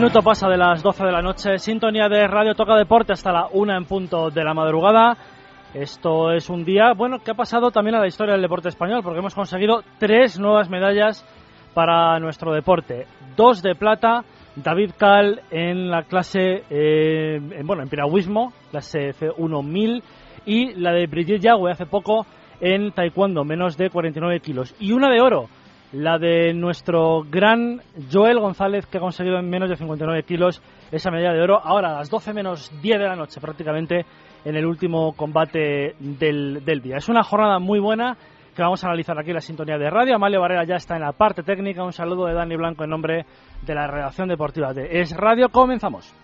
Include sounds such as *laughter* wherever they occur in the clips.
Minuto pasa de las 12 de la noche, sintonía de Radio Toca Deporte hasta la una en punto de la madrugada. Esto es un día, bueno, que ha pasado también a la historia del deporte español, porque hemos conseguido tres nuevas medallas para nuestro deporte. Dos de plata, David Cal en la clase, eh, en, bueno, en piragüismo, clase F1000, y la de Brigitte Yagüe hace poco en taekwondo, menos de 49 kilos. Y una de oro, la de nuestro gran Joel González, que ha conseguido en menos de 59 kilos esa medalla de oro. Ahora a las 12 menos 10 de la noche, prácticamente en el último combate del, día. Es una jornada muy buena que vamos a analizar aquí la sintonía de radio. Amalio Barrera ya está en la parte técnica. Un saludo de Dani Blanco en nombre de la redacción deportiva de Es Radio. Comenzamos.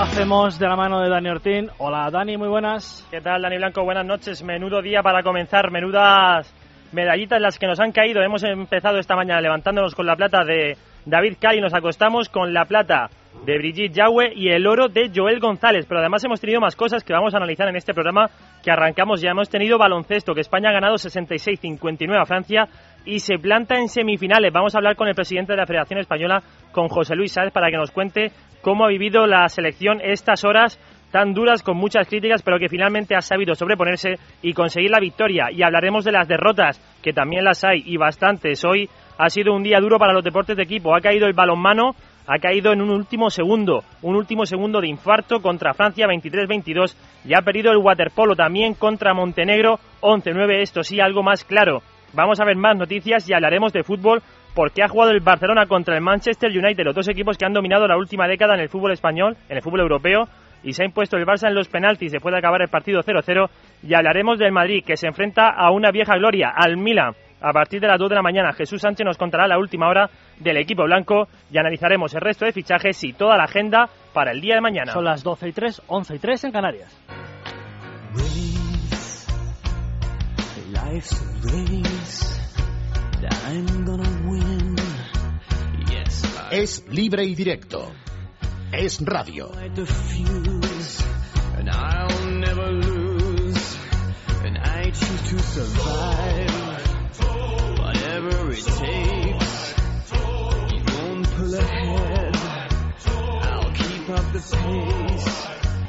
Hacemos de la mano de Dani Ortín. Hola Dani, muy buenas. ¿Qué tal Dani Blanco? Buenas noches. Menudo día para comenzar, menudas medallitas las que nos han caído. Hemos empezado esta mañana levantándonos con la plata de David Cali, nos acostamos con la plata de Brigitte Yahweh y el oro de Joel González. Pero además hemos tenido más cosas que vamos a analizar en este programa que arrancamos ya. Hemos tenido baloncesto, que España ha ganado 66-59 a Francia y se planta en semifinales. Vamos a hablar con el presidente de la Federación Española, con José Luis Sáez, para que nos cuente cómo ha vivido la selección estas horas tan duras con muchas críticas, pero que finalmente ha sabido sobreponerse y conseguir la victoria. Y hablaremos de las derrotas, que también las hay y bastantes. Hoy ha sido un día duro para los deportes de equipo. Ha caído el balonmano, ha caído en un último segundo, un último segundo de infarto contra Francia 23-22 y ha perdido el waterpolo también contra Montenegro 11-9. Esto sí, algo más claro. Vamos a ver más noticias y hablaremos de fútbol porque ha jugado el Barcelona contra el Manchester United, los dos equipos que han dominado la última década en el fútbol español, en el fútbol europeo, y se ha impuesto el Barça en los penaltis, se puede acabar el partido 0-0, y hablaremos del Madrid, que se enfrenta a una vieja gloria, al Milan, a partir de las 2 de la mañana. Jesús Sánchez nos contará la última hora del equipo blanco y analizaremos el resto de fichajes y toda la agenda para el día de mañana. Son las 12 y 3, 11 y 3 en Canarias. Es libre y directo. Es radio.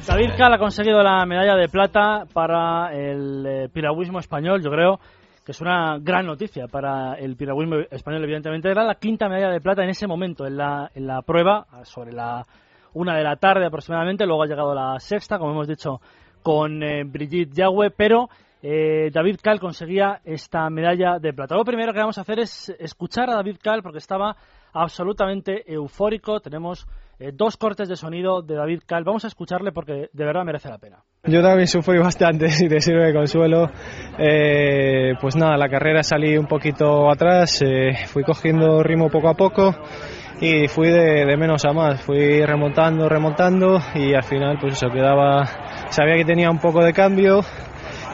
David Cal ha conseguido la medalla de plata para el eh, piragüismo español, yo creo que es una gran noticia para el piragüismo español, evidentemente. Era la quinta medalla de plata en ese momento, en la, en la prueba, sobre la una de la tarde aproximadamente. Luego ha llegado la sexta, como hemos dicho, con eh, Brigitte Yagüe, pero eh, David Cal conseguía esta medalla de plata. Lo primero que vamos a hacer es escuchar a David Cal porque estaba absolutamente eufórico. Tenemos eh, dos cortes de sonido de David Cal. Vamos a escucharle porque de verdad merece la pena. Yo también sufrí bastante, *laughs* si te sirve de consuelo. Eh, pues nada, la carrera salí un poquito atrás, eh, fui cogiendo ritmo poco a poco y fui de, de, menos a más, fui remontando, remontando y al final pues eso quedaba, sabía que tenía un poco de cambio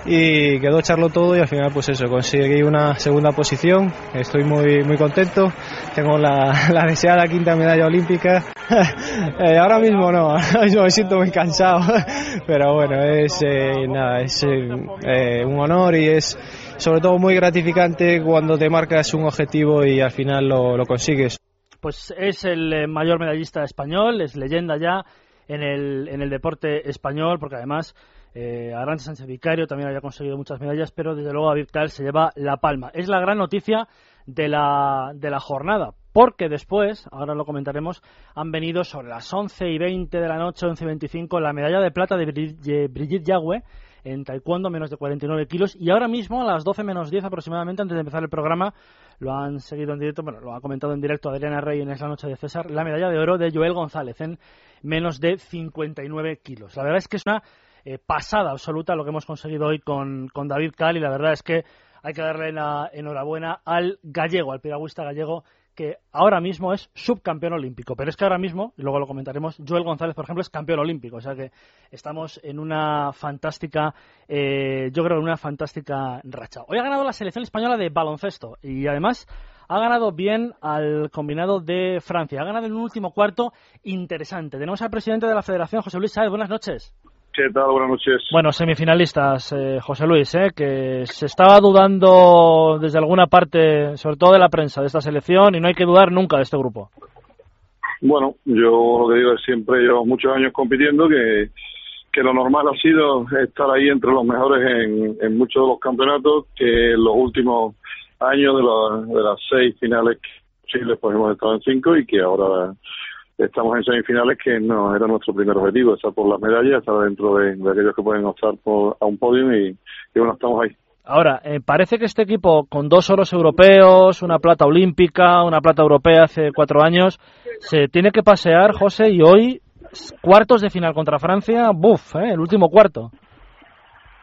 y quedó echarlo todo y al final pues eso, conseguí una segunda posición, estoy muy, muy contento, tengo la, *laughs* la deseada quinta medalla olímpica, *laughs* eh, ahora mismo no, *laughs* ahora me siento muy cansado, pero bueno, es, eh, nada, es eh, un honor y es sobre todo muy gratificante cuando te marcas un objetivo y al final lo, lo consigues. Pues es el mayor medallista español, es leyenda ya en el, en el deporte español, porque además Eh, Arancha Sánchez Vicario también había conseguido muchas medallas, pero desde luego David Cal se lleva la palma. Es la gran noticia de la, de la jornada, porque después, ahora lo comentaremos, han venido sobre las 11 y 20 de la noche, 11 y 25, la medalla de plata de Brigitte Yagüe en taekwondo, menos de 49 kilos, y ahora mismo a las 12 menos 10 aproximadamente, antes de empezar el programa, lo han seguido en directo, bueno, lo ha comentado en directo Adriana Rey en esa noche de César, la medalla de oro de Joel González en menos de 59 kilos. La verdad es que es una eh, pasada absoluta lo que hemos conseguido hoy con, David Cal y la verdad es que hay que darle la enhorabuena al gallego, al piragüista gallego que ahora mismo es subcampeón olímpico. Pero es que ahora mismo, y luego lo comentaremos, Joel González, por ejemplo, es campeón olímpico. O sea que estamos en una fantástica, eh, yo creo, en una fantástica racha. Hoy ha ganado la selección española de baloncesto y además ha ganado bien al combinado de Francia. Ha ganado en un último cuarto interesante. Tenemos al presidente de la Federación, José Luis Sáez. Buenas noches. ¿Qué tal? Buenas noches. Bueno, semifinalistas, eh, José Luis, eh, que se estaba dudando desde alguna parte, sobre todo de la prensa, de esta selección y no hay que dudar nunca de este grupo. Bueno, yo lo que digo es siempre, llevo muchos años compitiendo, que, que lo normal ha sido estar ahí entre los mejores en, en muchos de los campeonatos, que en los últimos años de, de las seis finales Chile pues hemos estado en cinco y que ahora estamos en semifinales que no era nuestro primer objetivo, estar por las medallas, estar dentro de, aquellos que pueden optar por, a un podium y, bueno, estamos ahí. Ahora, eh, parece que este equipo, con dos oros europeos, una plata olímpica, una plata europea hace cuatro años, se tiene que pasear, José, y hoy cuartos de final contra Francia, buf, eh, el último cuarto.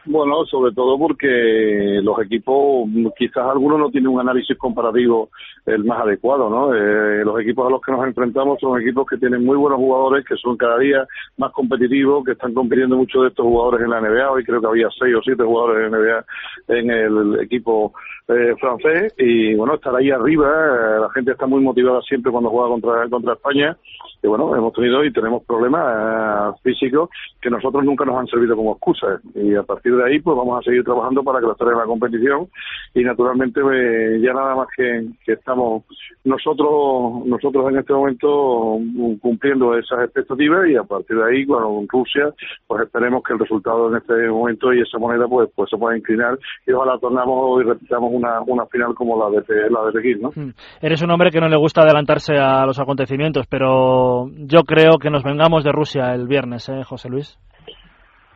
Bueno, sobre todo porque los equipos, quizás algunos no tienen un análisis comparativo el más adecuado, ¿no? Eh, los equipos a los que nos enfrentamos son equipos que tienen muy buenos jugadores, que son cada día más competitivos, que están compitiendo muchos de estos jugadores en la NBA. Hoy creo que había seis o siete jugadores en la NBA en el equipo eh, francés y bueno, estar ahí arriba, eh, la gente está muy motivada siempre cuando juega contra, contra España y bueno, hemos tenido y tenemos problemas eh, físicos que nosotros nunca nos han servido como excusa y a partir de ahí pues vamos a seguir trabajando para que la en la competición y naturalmente pues, ya nada más que, estamos nosotros nosotros en este momento cumpliendo esas expectativas y a partir de ahí con Rusia pues esperemos que el resultado en este momento y esa moneda pues pues se pueda inclinar y ojalá tornamos y repitamos una, una final como la de, la de Pekín, ¿no? Hmm. Eres un hombre que no le gusta adelantarse a los acontecimientos, pero yo creo que nos vengamos de Rusia el viernes, ¿eh, José Luis?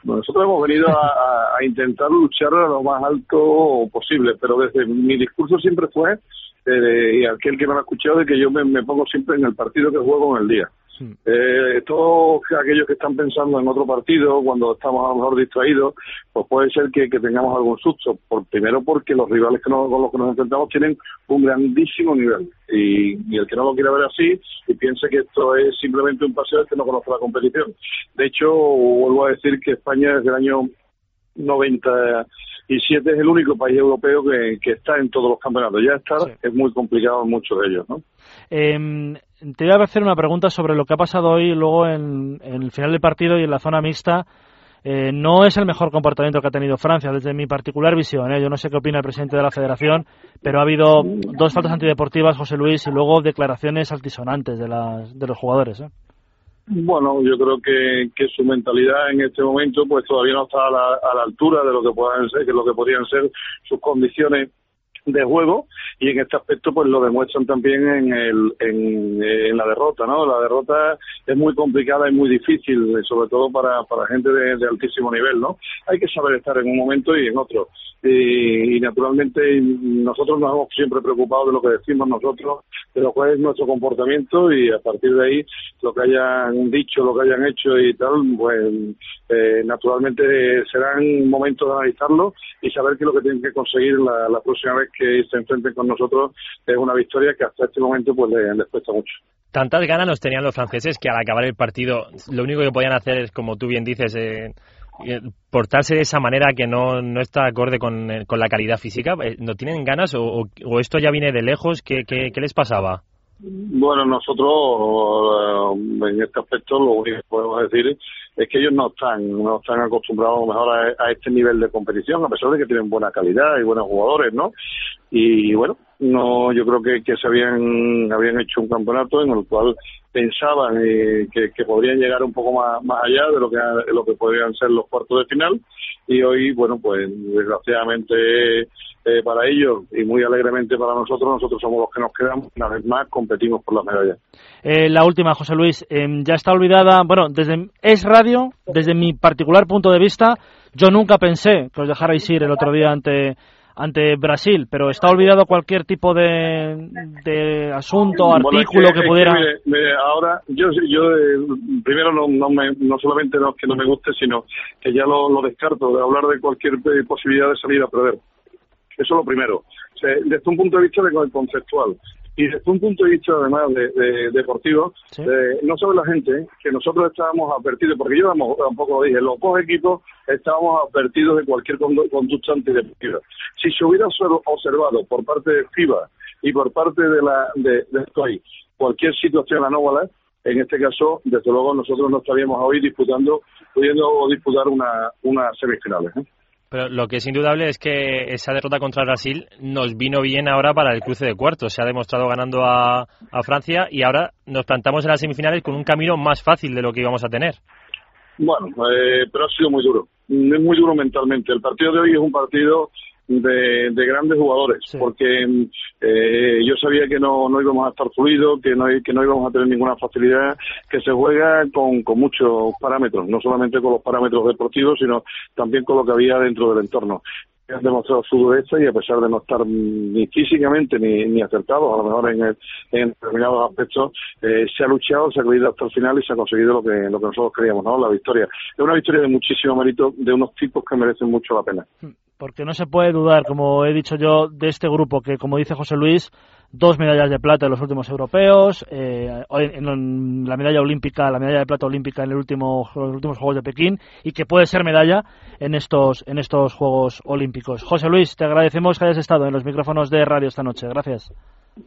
Nosotros hemos venido a, intentar luchar a lo más alto posible, pero desde mi discurso siempre fue, eh, y aquel que me ha escuchado, de que yo me, me pongo siempre en el partido que juego en el día. Eh, todos aquellos que están pensando en otro partido, cuando estamos a lo mejor distraídos, pues puede ser que, tengamos algún susto. Por, primero porque los rivales que con los que nos enfrentamos tienen un grandísimo nivel. Y, y, el que no lo quiera ver así y piense que esto es simplemente un paseo es que no conoce la competición. De hecho, vuelvo a decir que España desde el año 97 es el único país europeo que, que está en todos los campeonatos. Ya estar es muy complicado en muchos de ellos, ¿no? Eh, te voy a hacer una pregunta sobre lo que ha pasado hoy luego en, el final del partido y en la zona mixta. Eh, no es el mejor comportamiento que ha tenido Francia, desde mi particular visión. ¿eh? Yo no sé qué opina el presidente de la federación, pero ha habido dos faltas antideportivas, José Luis, y luego declaraciones altisonantes de, las, de los jugadores. ¿eh? Bueno, yo creo que, que su mentalidad en este momento pues todavía no está a la, a la altura de lo que puedan ser, que lo que podrían ser sus condiciones de juego y en este aspecto pues lo demuestran también en, el, en, la derrota, ¿no? La derrota es muy complicada y muy difícil, sobre todo para, para gente de, altísimo nivel, ¿no? Hay que saber estar en un momento y en otro. Y, naturalmente nosotros nos hemos siempre preocupado de lo que decimos nosotros, de lo cual es nuestro comportamiento y a partir de ahí lo que hayan dicho, lo que hayan hecho y tal, pues eh, naturalmente serán momentos de analizarlo y saber que lo que tienen que conseguir la, la próxima vez que se enfrenten con nosotros es una victoria que hasta este momento pues les, cuesta mucho. Tantas ganas nos tenían los franceses que al acabar el partido lo único que podían hacer es, como tú bien dices, eh, eh, portarse de esa manera que no, no está acorde con, eh, con la calidad física. ¿No tienen ganas o, o, esto ya viene de lejos? ¿Qué, qué, qué les pasaba? Bueno, nosotros en este aspecto lo único que podemos decir es que ellos no están, no están acostumbrados a mejor a, este nivel de competición, a pesar de que tienen buena calidad y buenos jugadores, ¿no? Y bueno, no yo creo que, que se habían habían hecho un campeonato en el cual pensaban eh, que, que, podrían llegar un poco más, más allá de lo que lo que podrían ser los cuartos de final y hoy bueno pues desgraciadamente eh, para ellos y muy alegremente para nosotros nosotros somos los que nos quedamos una vez más competimos por las medallas eh, la última José Luis em, ya está olvidada bueno desde es radio desde mi particular punto de vista yo nunca pensé que os dejarais ir el otro día ante ante Brasil, pero está olvidado cualquier tipo de, de asunto, artículo que, pudiera. ahora, yo, yo eh, primero no, no, me, no solamente no, que no me guste, sino que ya lo, lo descarto de hablar de cualquier eh, posibilidad de salir a perder. Eso es lo primero. desde un punto de vista de conceptual. Y desde un punto de vista, además, de, deportivo, no sabe la gente que nosotros estábamos advertidos, porque yo tampoco lo dije, los dos equipos estábamos advertidos de cualquier conducta antideportiva. Si se hubiera observado por parte de FIBA y por parte de la de, de cualquier situación anómala, en este caso, desde luego, nosotros no estaríamos hoy disputando, pudiendo disputar una, unas semifinales. ¿eh? Pero lo que es indudable es que esa derrota contra Brasil nos vino bien ahora para el cruce de cuartos. Se ha demostrado ganando a, Francia y ahora nos plantamos en las semifinales con un camino más fácil de lo que íbamos a tener. Bueno, eh, pero ha sido muy duro. Es muy duro mentalmente. El partido de hoy es un partido de, de grandes jugadores, porque eh, yo sabía que no, no íbamos a estar fluidos, que no, que no íbamos a tener ninguna facilidad, que se juega con, con muchos parámetros, no solamente con los parámetros deportivos, sino también con lo que había dentro del entorno han demostrado su dureza y a pesar de no estar ni físicamente ni, ni acertados, a lo mejor en, en determinados aspectos, eh, se ha luchado, se ha creído hasta el final y se ha conseguido lo que, lo que nosotros queríamos, ¿no? La victoria. Es una victoria de muchísimo mérito de unos tipos que merecen mucho la pena. Hmm porque no se puede dudar, como he dicho yo, de este grupo que, como dice José Luis, dos medallas de plata en los últimos europeos, eh, en la medalla olímpica, la medalla de plata olímpica en el último, los últimos Juegos de Pekín y que puede ser medalla en estos, en estos Juegos Olímpicos. José Luis, te agradecemos que hayas estado en los micrófonos de radio esta noche. Gracias.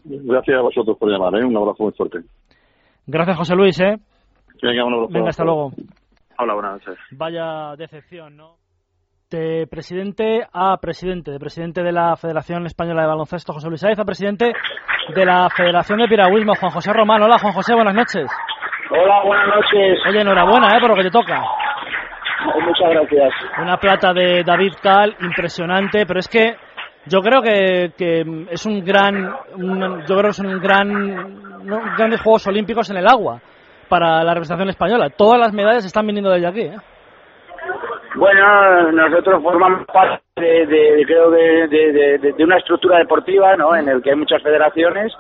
Gracias a vosotros por llamar, ¿eh? un abrazo muy fuerte. Gracias, José Luis. ¿eh? Venga, un abrazo. Venga, hasta luego. Hola, buenas noches. Vaya decepción, ¿no? De presidente a presidente, de presidente de la Federación Española de Baloncesto, José Luis Sáez, a presidente de la Federación de Piragüismo, Juan José Román. Hola, Juan José, buenas noches. Hola, buenas noches. Oye, enhorabuena, ¿eh? Por lo que te toca. Muchas gracias. Una plata de David Cal, impresionante, pero es que yo creo que, que es un gran, yo creo que es un gran, grandes Juegos Olímpicos en el agua para la representación española. Todas las medallas están viniendo desde aquí, ¿eh? Bueno, nosotros formamos parte de, creo de, de, una estructura deportiva, ¿no? En el que hay muchas federaciones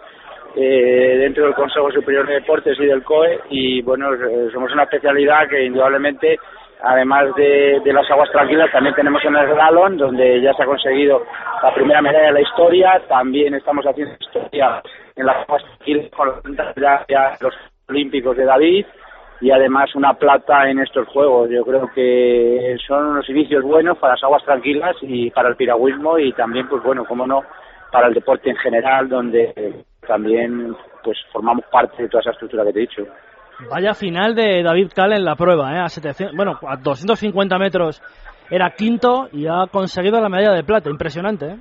eh, dentro del Consejo Superior de Deportes y del COE y bueno, eh, somos una especialidad que indudablemente además de, las aguas tranquilas también tenemos en el slalom donde ya se ha conseguido la primera medalla de la historia, también estamos haciendo historia en las aguas tranquilas con los olímpicos de David y además una plata en estos juegos. Yo creo que son unos inicios buenos para las aguas tranquilas y para el piragüismo y también, pues bueno, como no, para el deporte en general, donde también pues formamos parte de toda esa estructura que te he dicho. Vaya final de David Cal en la prueba, ¿eh? a 700, bueno, a 250 metros era quinto y ha conseguido la medalla de plata, impresionante. ¿eh?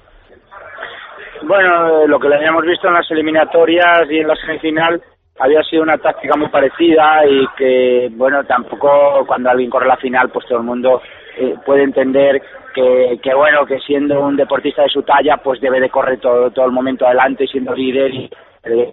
Bueno, lo que le habíamos visto en las eliminatorias y en la semifinal había sido una táctica muy parecida y que, bueno, tampoco cuando alguien corre la final, pues todo el mundo eh, puede entender que, que, bueno, que siendo un deportista de su talla, pues debe de correr todo, todo el momento adelante siendo líder y eh,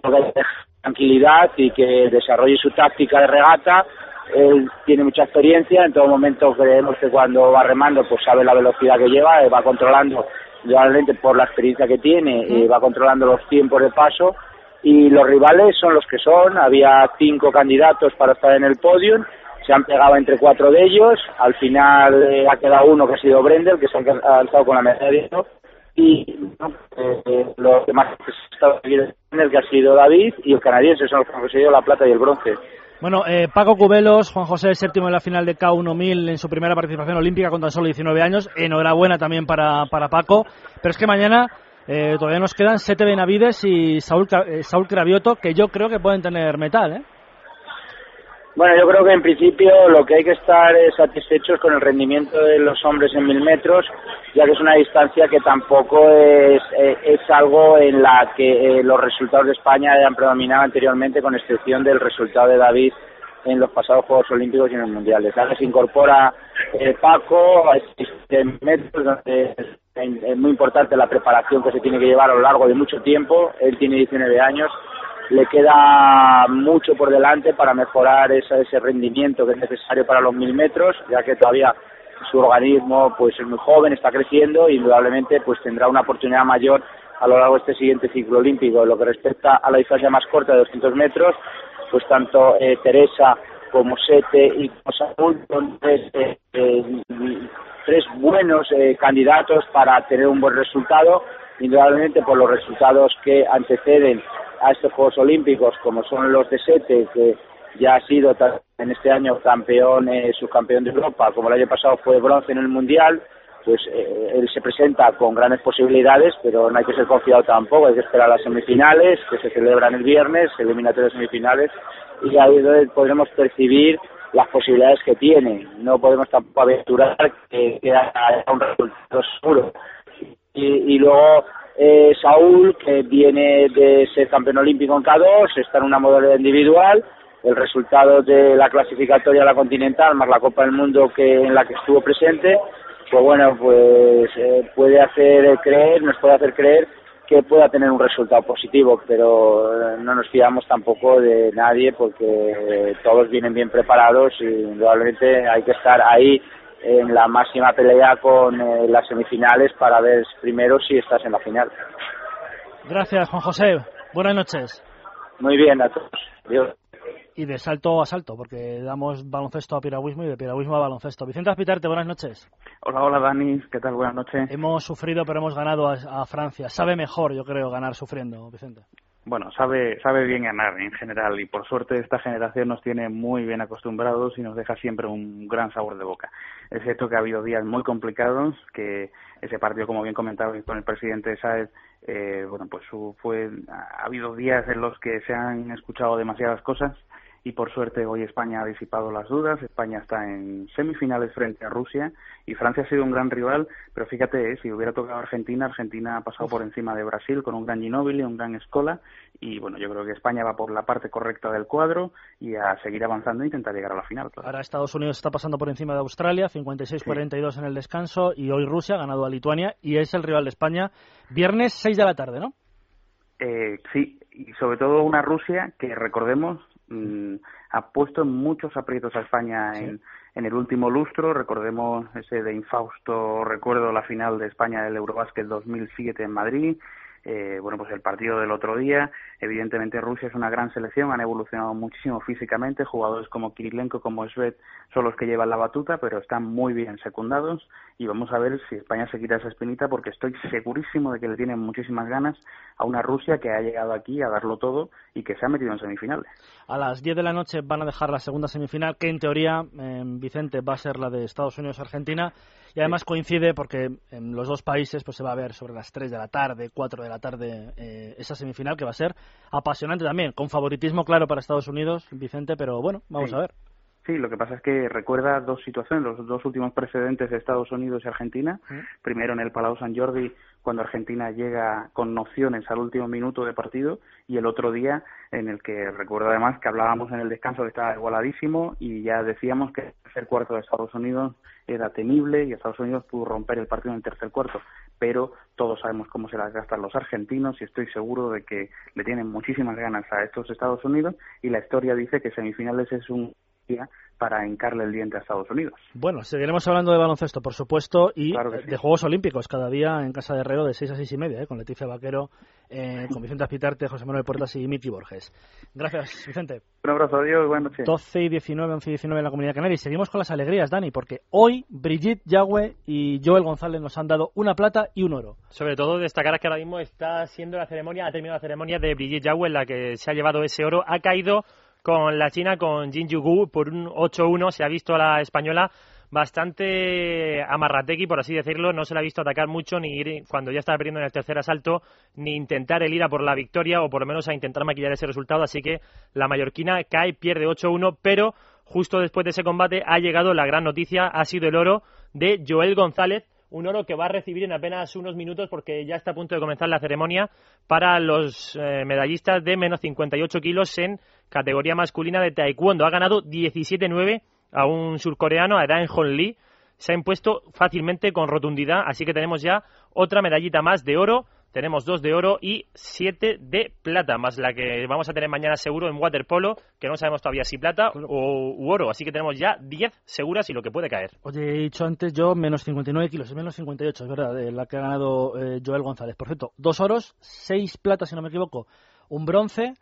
tranquilidad y que desarrolle su táctica de regata. Él tiene mucha experiencia, en todo momento creemos que cuando va remando, pues sabe la velocidad que lleva, eh, va controlando, realmente por la experiencia que tiene, eh, va controlando los tiempos de paso y los rivales son los que son. Había cinco candidatos para estar en el podio, se han pegado entre cuatro de ellos. Al final eh, ha quedado uno que ha sido Brendel, que se ha alzado con la medalla y eh, los demás el que ha sido David y el canadiense son los que han conseguido la plata y el bronce. Bueno, eh, Paco Cubelos, Juan José séptimo en la final de K1000 en su primera participación olímpica con tan solo 19 años. Enhorabuena también para, para Paco. Pero es que mañana eh, todavía nos quedan Sete Benavides y Saúl, eh, Saúl Cravioto, que yo creo que pueden tener metal, ¿eh? Bueno, yo creo que en principio lo que hay que estar es satisfechos con el rendimiento de los hombres en mil metros, ya que es una distancia que tampoco es, eh, es algo en la que eh, los resultados de España hayan predominado anteriormente, con excepción del resultado de David en los pasados Juegos Olímpicos y en los Mundiales. Ahora se incorpora eh, Paco a este metros, donde es muy importante la preparación que se tiene que llevar a lo largo de mucho tiempo. Él tiene 19 años le queda mucho por delante para mejorar ese, ese rendimiento que es necesario para los mil metros, ya que todavía su organismo pues es muy joven, está creciendo y indudablemente pues tendrá una oportunidad mayor a lo largo de este siguiente ciclo olímpico. Lo que respecta a la distancia más corta de 200 metros, pues tanto eh, Teresa como Sete y como Saúl tres, eh, eh, tres buenos candidatos para tener un buen resultado, indudablemente por los resultados que anteceden a estos Juegos Olímpicos, como son los de Sete, que ya ha sido en este año campeón, eh, subcampeón de Europa, como el año pasado fue bronce en el Mundial, pues eh, él se presenta con grandes posibilidades, pero no hay que ser confiado tampoco, hay que esperar las semifinales, que se celebran el viernes, eliminatorias semifinales, y ahí podremos percibir las posibilidades que tiene. No podemos tampoco aventurar que, que haya un resultado seguro. Y, y luego eh, Saúl, que viene de ser campeón olímpico en K2, está en una modalidad individual. El resultado de la clasificatoria a la Continental, más la Copa del Mundo que en la que estuvo presente, pues bueno, pues eh, puede hacer creer, nos puede hacer creer que pueda tener un resultado positivo, pero eh, no nos fiamos tampoco de nadie porque todos vienen bien preparados y indudablemente hay que estar ahí en la máxima pelea con eh, las semifinales para ver primero si estás en la final. Gracias, Juan José. Buenas noches. Muy bien, a todos. Adiós. Y de salto a salto, porque damos baloncesto a piragüismo y de piragüismo a baloncesto. Vicente Aspitarte, buenas noches. Hola, hola Dani, ¿qué tal? Buenas noches. Hemos sufrido, pero hemos ganado a, a Francia. Sabe mejor, yo creo, ganar sufriendo, Vicente bueno, sabe, sabe bien ganar en general y por suerte esta generación nos tiene muy bien acostumbrados y nos deja siempre un gran sabor de boca. Es cierto que ha habido días muy complicados, que ese partido, como bien comentaba con el presidente Saez, eh, bueno, pues fue, ha habido días en los que se han escuchado demasiadas cosas y por suerte hoy España ha disipado las dudas. España está en semifinales frente a Rusia y Francia ha sido un gran rival, pero fíjate, eh, si hubiera tocado Argentina, Argentina ha pasado por encima de Brasil con un gran Ginóbili, un gran Escola y bueno, yo creo que España va por la parte correcta del cuadro y a seguir avanzando e intentar llegar a la final. Ahora Estados Unidos está pasando por encima de Australia, 56-42 en el descanso y hoy Rusia ha ganado a Lituania y es el rival de España viernes 6 de la tarde, ¿no? Eh, sí, y sobre todo una Rusia que recordemos Mm, ha puesto muchos aprietos a España en, en el último lustro. Recordemos ese de infausto recuerdo la final de España del Eurobásquet 2007 en Madrid. Eh, bueno, pues el partido del otro día. Evidentemente Rusia es una gran selección, han evolucionado muchísimo físicamente. Jugadores como Kirilenko, como Sved son los que llevan la batuta, pero están muy bien secundados. Y vamos a ver si España se quita esa espinita, porque estoy segurísimo de que le tienen muchísimas ganas a una Rusia que ha llegado aquí a darlo todo y que se ha metido en semifinales. A las 10 de la noche van a dejar la segunda semifinal, que en teoría, eh, Vicente, va a ser la de Estados Unidos-Argentina y además coincide porque en los dos países pues se va a ver sobre las 3 de la tarde, 4 de la tarde eh, esa semifinal que va a ser apasionante también, con favoritismo claro para Estados Unidos, Vicente, pero bueno, vamos a ver. Sí, lo que pasa es que recuerda dos situaciones, los dos últimos precedentes de Estados Unidos y Argentina. Primero en el Palau San Jordi, cuando Argentina llega con nociones al último minuto de partido, y el otro día en el que recuerdo además que hablábamos en el descanso que estaba igualadísimo y ya decíamos que el tercer cuarto de Estados Unidos era temible y Estados Unidos pudo romper el partido en el tercer cuarto, pero todos sabemos cómo se las gastan los argentinos y estoy seguro de que le tienen muchísimas ganas a estos Estados Unidos y la historia dice que semifinales es un día para hincarle el diente a Estados Unidos. Bueno, seguiremos hablando de baloncesto, por supuesto, y de Juegos Olímpicos, cada día en Casa de Herrero de 6 a 6 y media, ¿eh? con Leticia Vaquero, eh, *laughs* con Vicente Aspitarte, José Manuel Puertas y Miki Borges. Gracias, Vicente. Un abrazo, adiós, buenas noches. 12 y 19, 11 y 19 en la Comunidad Canaria. Y seguimos con las alegrías, Dani, porque hoy Brigitte Yagüe y Joel González nos han dado una plata y un oro. Sobre todo destacar que ahora mismo está siendo la ceremonia, ha terminado la ceremonia de Brigitte Yagüe en la que se ha llevado ese oro. Ha caído con la China, con Jin Yugu, por un 8-1. Se ha visto a la española bastante amarrategui, por así decirlo. No se la ha visto atacar mucho, ni ir cuando ya estaba perdiendo en el tercer asalto, ni intentar el ir a por la victoria, o por lo menos a intentar maquillar ese resultado. Así que la mallorquina cae, pierde 8-1, pero justo después de ese combate ha llegado la gran noticia, ha sido el oro de Joel González, un oro que va a recibir en apenas unos minutos porque ya está a punto de comenzar la ceremonia para los eh, medallistas de menos 58 kilos en categoría masculina de taekwondo. Ha ganado 17-9 a un surcoreano, a Dan Hon Lee. Se ha impuesto fácilmente con rotundidad, así que tenemos ya otra medallita más de oro tenemos dos de oro y siete de plata, más la que vamos a tener mañana seguro en waterpolo, que no sabemos todavía si plata o u oro. Así que tenemos ya diez seguras y lo que puede caer. Oye, he dicho antes yo menos 59 kilos, menos 58, es verdad, de la que ha ganado eh, Joel González. Por cierto, dos oros, seis platas, si no me equivoco, un bronce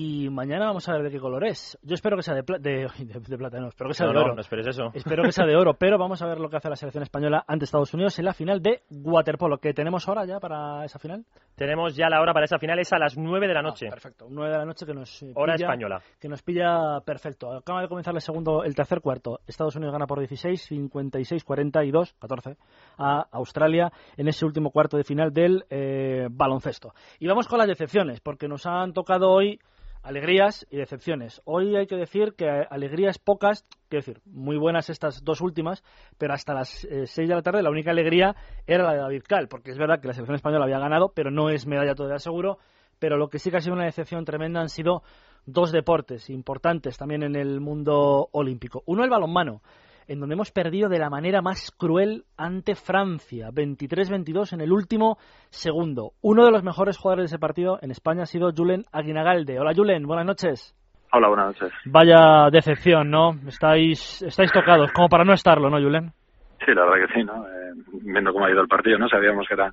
y mañana vamos a ver de qué color es. Yo espero que sea de, *laughs* de, de, plata, no, espero que sea de oro. No, esperes eso. Espero que sea de *laughs* oro, pero vamos a ver lo que hace la selección española ante Estados Unidos en la final de waterpolo. ¿Qué tenemos ahora ya para esa final? Tenemos ya la hora para esa final, es a las 9 de la noche. Ah, perfecto, 9 de la noche que nos eh, Hora pilla, española. Que nos pilla perfecto. Acaba de comenzar el segundo, el tercer cuarto. Estados Unidos gana por 16, 56, 42, 14 a Australia en ese último cuarto de final del eh, baloncesto. Y vamos con las decepciones, porque nos han tocado hoy alegrías y decepciones. Hoy hay que decir que alegrías pocas, quiero decir, muy buenas estas dos últimas, pero hasta las eh, 6 de la tarde la única alegría era la de David Cal, porque es verdad que la selección española había ganado, pero no es medalla todavía seguro, pero lo que sí que ha sido una decepción tremenda han sido dos deportes importantes también en el mundo olímpico. Uno el balonmano en donde hemos perdido de la manera más cruel ante Francia, 23-22 en el último segundo. Uno de los mejores jugadores de ese partido en España ha sido Julen Aguinagalde. Hola Julen, buenas noches. Hola, buenas noches. Vaya decepción, ¿no? Estáis, estáis tocados, como para no estarlo, ¿no, Julen? Sí, la verdad que sí, ¿no? Eh, viendo cómo ha ido el partido, ¿no? Sabíamos que era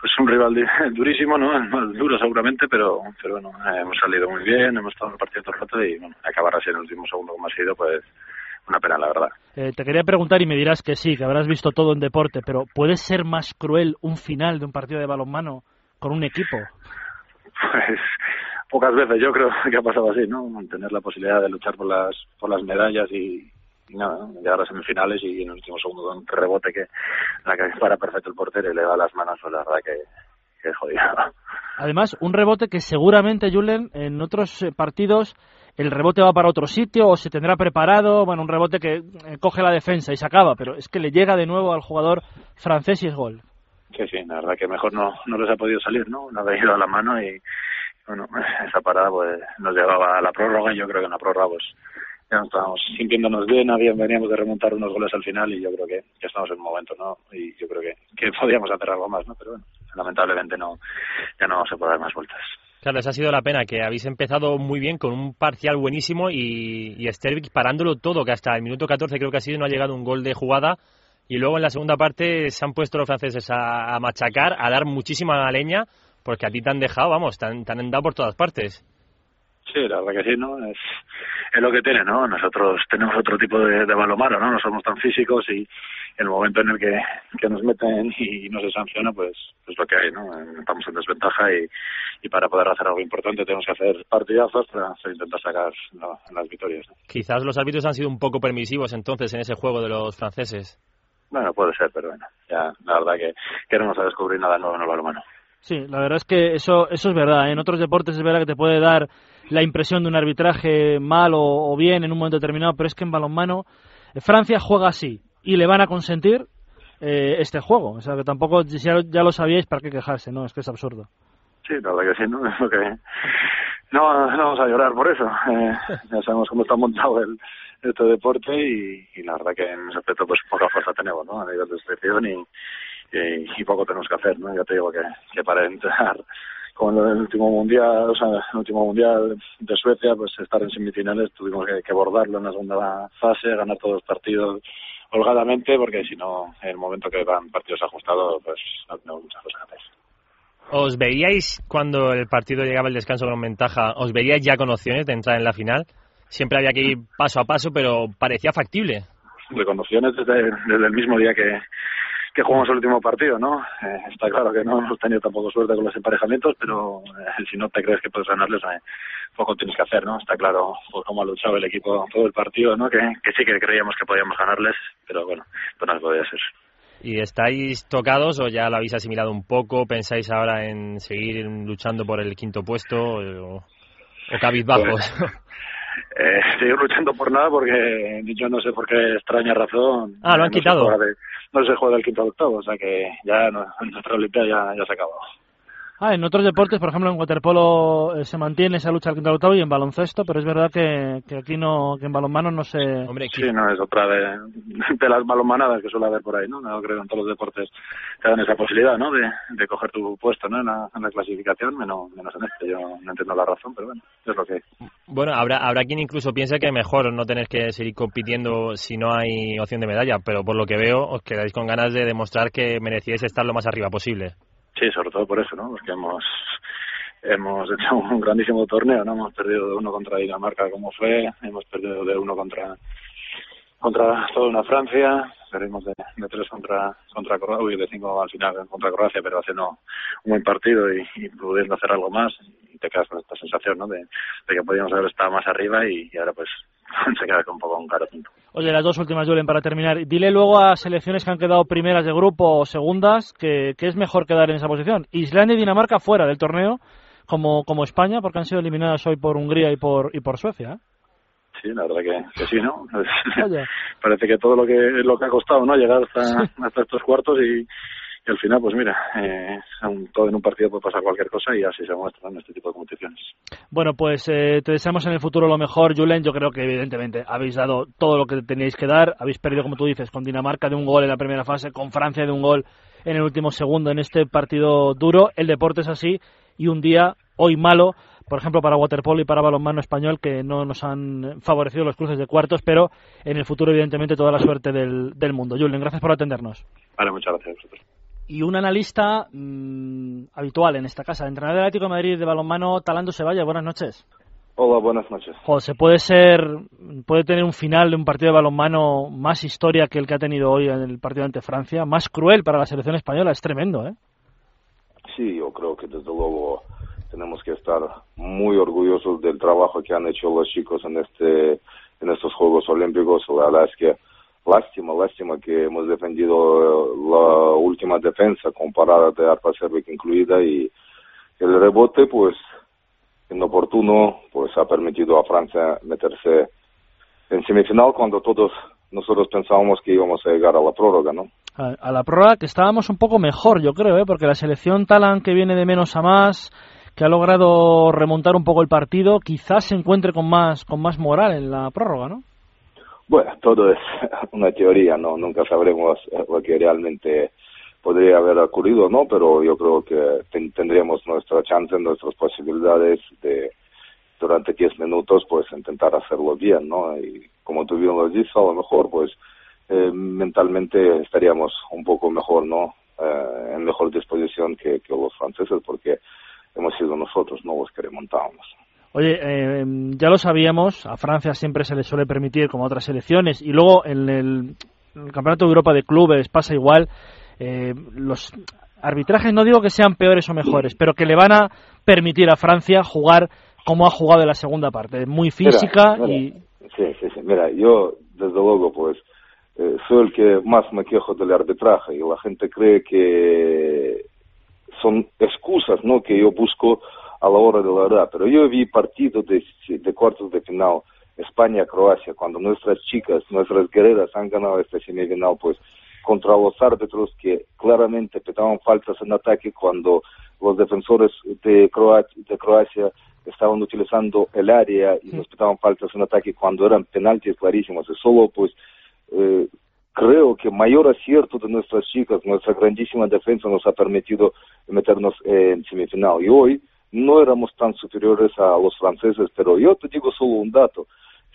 pues un rival *laughs* durísimo, ¿no? Duro seguramente, pero, pero bueno, eh, hemos salido muy bien, hemos estado en el partido todo el rato y bueno, acabar así en el último segundo como ha sido, pues una pena, la verdad. Eh, te quería preguntar y me dirás que sí, que habrás visto todo en deporte, pero ¿puede ser más cruel un final de un partido de balonmano con un equipo? Pues pocas veces yo creo que ha pasado así, ¿no? Tener la posibilidad de luchar por las por las medallas y, y nada, ¿no? llegar a semifinales y en el último segundo un rebote que la que para perfecto el portero y le da las manos, pues la verdad que, que es jodido. Además, un rebote que seguramente, Julen, en otros eh, partidos el rebote va para otro sitio o se tendrá preparado, bueno, un rebote que eh, coge la defensa y se acaba, pero es que le llega de nuevo al jugador francés y es gol. Sí, sí, la verdad que mejor no, no les ha podido salir, ¿no? No ha ido a la mano y, bueno, esa parada pues nos llevaba a la prórroga y yo creo que en la prórroga pues ya no estábamos sintiéndonos bien, habían, veníamos de remontar unos goles al final y yo creo que, que estamos en un momento, ¿no? Y yo creo que, que podíamos hacer algo más, ¿no? Pero bueno, lamentablemente no, ya no se puede dar más vueltas. Claro, ha sido la pena, que habéis empezado muy bien con un parcial buenísimo y, y Stervik parándolo todo, que hasta el minuto 14 creo que ha sido, no ha llegado un gol de jugada y luego en la segunda parte se han puesto los franceses a, machacar, a dar muchísima leña, porque a ti te han dejado, vamos, te han, te por todas partes. Sí, la verdad que sí, ¿no? Es, es lo que tiene, ¿no? Nosotros tenemos otro tipo de, de balomano, ¿no? No somos tan físicos y el momento en el que, que nos meten y no se sanciona, pues es pues lo que hay, ¿no? Estamos en desventaja y, y para poder hacer algo importante tenemos que hacer partidazos para, para intentar sacar la, las victorias. ¿no? Quizás los árbitros han sido un poco permisivos entonces en ese juego de los franceses. Bueno, puede ser, pero bueno, ya la verdad que, que no vamos a descubrir nada nuevo en el balonmano. Sí, la verdad es que eso, eso es verdad. En otros deportes es verdad que te puede dar la impresión de un arbitraje mal o, o bien en un momento determinado, pero es que en balonmano eh, Francia juega así y le van a consentir eh, este juego. O sea, que tampoco, si ya, ya, lo sabíais, ¿para qué quejarse? No, es que es absurdo. Sí, la verdad que sí, ¿no? *laughs* Que... No, no vamos a llorar por eso. Eh, *laughs* ya sabemos cómo está montado el, este deporte y, y, la verdad que en ese aspecto pues poca fuerza tenemos, ¿no? A nivel de excepción y, y, y, poco tenemos que hacer, ¿no? Ya te digo que, que para entrar como en el último mundial, o sea, el último mundial de Suecia, pues estar en semifinales tuvimos que, que bordarlo en la segunda fase, ganar todos los partidos holgadamente, porque si no, en el momento que van partidos ajustados, pues no tenemos muchas cosas que hacer. ¿Os veíais cuando el partido llegaba el descanso con ventaja, os veíais ya con opciones de entrar en la final? Siempre había que ir paso a paso, pero parecía factible. De con opciones desde, desde el mismo día que, que jugamos el último partido, ¿no? Eh, está claro que no hemos tenido tampoco suerte con los emparejamientos, pero eh, si no te crees que puedes ganarles, eh, poco tienes que hacer, ¿no? Está claro por cómo ha luchado el equipo todo el partido, ¿no? Que, que sí que creíamos que podíamos ganarles, pero bueno, pues no podía ser. ¿Y estáis tocados o ya lo habéis asimilado un poco? ¿Pensáis ahora en seguir luchando por el quinto puesto o, o cabizbajos? Pues, eh, *laughs* seguir luchando por nada porque yo no sé por qué extraña razón. Ah, lo han no quitado. Se de, no se juega del quinto al octavo, o sea que ya no, *laughs* nuestra Olimpiada ya, ya se ha acabado. Ah, en otros deportes, por ejemplo, en waterpolo eh, se mantiene esa lucha al quinto octavo y en baloncesto, pero es verdad que, que aquí no, que en balonmano no se... Hombre, Sí, no, es otra de, de las balonmanadas que suele haber por ahí, ¿no? No creo que en todos los deportes te dan esa posibilidad, ¿no? De, de coger tu puesto, ¿no? En la, en la clasificación, menos, menos en este. Yo no entiendo la razón, pero bueno, es lo que hay. Bueno, habrá, habrá quien incluso piense que mejor no tener que seguir compitiendo si no hay opción de medalla, pero por lo que veo os quedáis con ganas de demostrar que merecíais estar lo más arriba posible. Sí, sobre todo por eso, ¿no? Porque hemos hemos hecho un grandísimo torneo, ¿no? Hemos perdido de uno contra Dinamarca como fue, hemos perdido de uno contra contra toda una Francia, perdimos de, tres contra contra Croacia, uy, de cinco al final contra Croacia, pero haciendo un buen partido y, y pudiendo hacer algo más y te quedas con esta sensación, ¿no? De, que podíamos haber estado más arriba y, ahora pues *laughs* se queda con un poco un caro. Oye, las dos últimas, Julen, para terminar. Dile luego a selecciones que han quedado primeras de grupo o segundas que, que es mejor quedar en esa posición. Islandia y Dinamarca fuera del torneo, como, como España, porque han sido eliminadas hoy por Hungría y por, y por Suecia. ¿eh? Sí, la verdad que, que sí, ¿no? *laughs* Parece que todo lo que lo que ha costado, ¿no? Llegar hasta, hasta estos cuartos y, y al final, pues mira, eh, todo en un partido puede pasar cualquier cosa y así se muestra en este tipo de competiciones. Bueno, pues eh, te deseamos en el futuro lo mejor, Julen. Yo creo que evidentemente habéis dado todo lo que teníais que dar. Habéis perdido, como tú dices, con Dinamarca de un gol en la primera fase, con Francia de un gol en el último segundo en este partido duro. El deporte es así y un día hoy malo, por ejemplo, para waterpolo y para balonmano español, que no nos han favorecido los cruces de cuartos, pero en el futuro, evidentemente, toda la suerte del, del mundo. Julen, gracias por atendernos. Vale, muchas gracias a vosotros. Y un analista mm, habitual en esta casa, entrenador del Atlético de Madrid de balonmano, Talando Sevalla. Buenas noches. Hola, buenas noches. José, puede ser, puede tener un final de un partido de balonmano más historia que el que ha tenido hoy en el partido ante Francia, más cruel para la selección española, es tremendo, ¿eh? Sí, yo creo que desde luego tenemos que estar muy orgullosos del trabajo que han hecho los chicos en este en estos Juegos Olímpicos. La verdad es que lástima, lástima que hemos defendido eh, la última defensa con parada de Arpa Cervic incluida y el rebote, pues inoportuno, pues ha permitido a Francia meterse en semifinal cuando todos nosotros pensábamos que íbamos a llegar a la prórroga, ¿no? A, a la prórroga que estábamos un poco mejor, yo creo, ¿eh? porque la selección Talan que viene de menos a más, que ha logrado remontar un poco el partido, quizás se encuentre con más, con más moral en la prórroga, ¿no? Bueno, todo es *laughs* una teoría, ¿no? Nunca sabremos eh, lo que realmente podría haber ocurrido, ¿no? Pero yo creo que ten- tendríamos nuestra chance, nuestras posibilidades de durante 10 minutos, pues intentar hacerlo bien, ¿no? Y como tú bien lo dices, a lo mejor, pues eh, mentalmente estaríamos un poco mejor, ¿no? Eh, en mejor disposición que los franceses, porque hemos sido nosotros, ¿no? Los que remontábamos. Oye, eh, ya lo sabíamos, a Francia siempre se le suele permitir, como a otras selecciones, y luego en el, en el Campeonato de Europa de Clubes pasa igual. eh, los arbitrajes no digo que sean peores o mejores, pero que le van a permitir a Francia jugar como ha jugado en la segunda parte, muy física Mira, mira, y Sí, sí, sí. Mira, yo, desde luego, pues, eh, soy el que más me quejo del arbitraje y la gente cree que son excusas, ¿no?, que yo busco a la hora de la verdad. Pero yo vi partidos de, de cuartos de final, España-Croacia, cuando nuestras chicas, nuestras guerreras han ganado esta semifinal, pues, contra los árbitros que claramente pitaban faltas en ataque cuando los defensores de, Croa- de Croacia estaban utilizando el área y nos pitaban faltas en ataque cuando eran penaltis clarísimos. Y solo, pues, eh, creo que mayor acierto de nuestras chicas, nuestra grandísima defensa nos ha permitido meternos en semifinal. Y hoy no éramos tan superiores a los franceses, pero yo te digo solo un dato,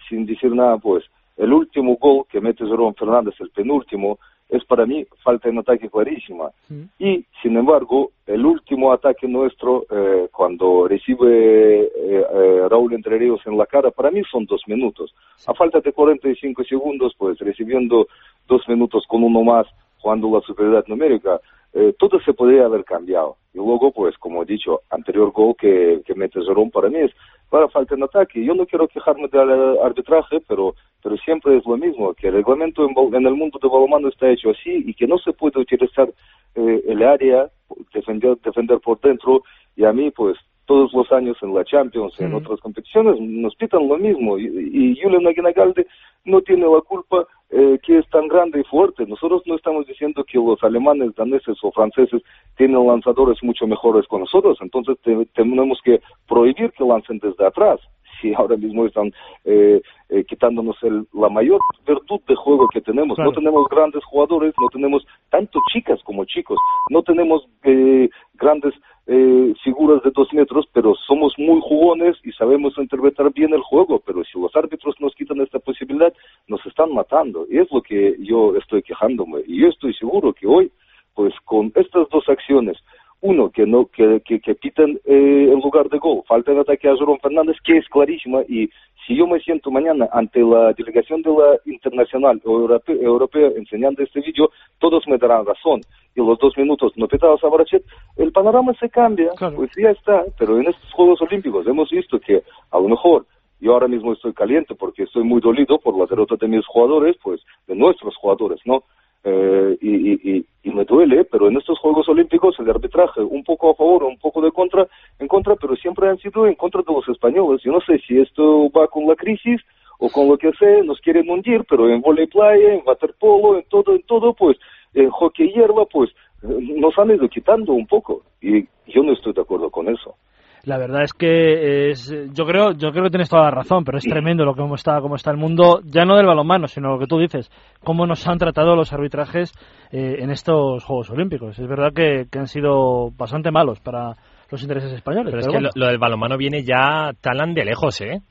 sin decir nada, pues, el último gol que mete Jerome Fernández, el penúltimo, es para mí falta en ataque clarísima. Y, sin embargo, el último ataque nuestro, eh, cuando recibe eh, eh, Raúl Entre Ríos en la cara, para mí son dos minutos. A falta de 45 segundos, pues recibiendo dos minutos con uno más, jugando la superioridad numérica, eh, todo se podría haber cambiado. Y luego, pues, como he dicho, anterior gol que, que mete Jerón para mí es para falta en ataque. Yo no quiero quejarme del arbitraje, pero, pero siempre es lo mismo, que el reglamento en, en el mundo de balonmano está hecho así y que no se puede utilizar eh, el área, defender, defender por dentro, y a mí, pues, todos los años en la Champions, en otras competiciones, nos pitan lo mismo. Y, y Julian Aguinagalde no tiene la culpa eh, que es tan grande y fuerte. Nosotros no estamos diciendo que los alemanes, daneses o franceses tienen lanzadores mucho mejores que nosotros, entonces tenemos que prohibir que lancen desde atrás. Si ahora mismo están eh, eh, quitándonos el, la mayor virtud de juego que tenemos. No tenemos grandes jugadores, no tenemos tanto chicas como chicos, no tenemos eh, grandes eh, figuras de dos metros, pero somos muy jugones y sabemos interpretar bien el juego, pero si los árbitros nos quitan esta posibilidad, nos están matando. Y es lo que yo estoy quejándome. Y yo estoy seguro que hoy, pues con estas dos acciones, uno, que no que, que, que piten eh, en lugar de gol, falta de ataque a Jerón Fernández, que es clarísima, y si yo me siento mañana ante la delegación de la internacional o europea, enseñando este vídeo, todos me darán razón, y los dos minutos no pitados a Barachet, el panorama se cambia, pues ya está, pero en estos Juegos Olímpicos hemos visto que a lo mejor. Yo ahora mismo estoy caliente porque estoy muy dolido por la derrota de mis jugadores, pues de nuestros jugadores, ¿no? Eh, y, y, y, me duele, pero en estos Juegos Olímpicos el arbitraje un poco a favor, un poco de contra, en contra, pero siempre han sido en contra de los españoles. Yo no sé si esto va con la crisis o con lo que sea, nos quieren hundir, pero en volei playa, en waterpolo, en todo, en todo, pues, en hockey hierba, pues, nos han ido quitando un poco. Y yo no estoy de acuerdo con eso la verdad es que es, yo creo yo creo que tienes toda la razón pero es tremendo lo que cómo está cómo está el mundo ya no del balonmano sino lo que tú dices cómo nos han tratado los arbitrajes eh, en estos Juegos Olímpicos. Es verdad que, han sido bastante malos para los intereses españoles pero, es que lo, del balonmano viene ya tan de lejos eh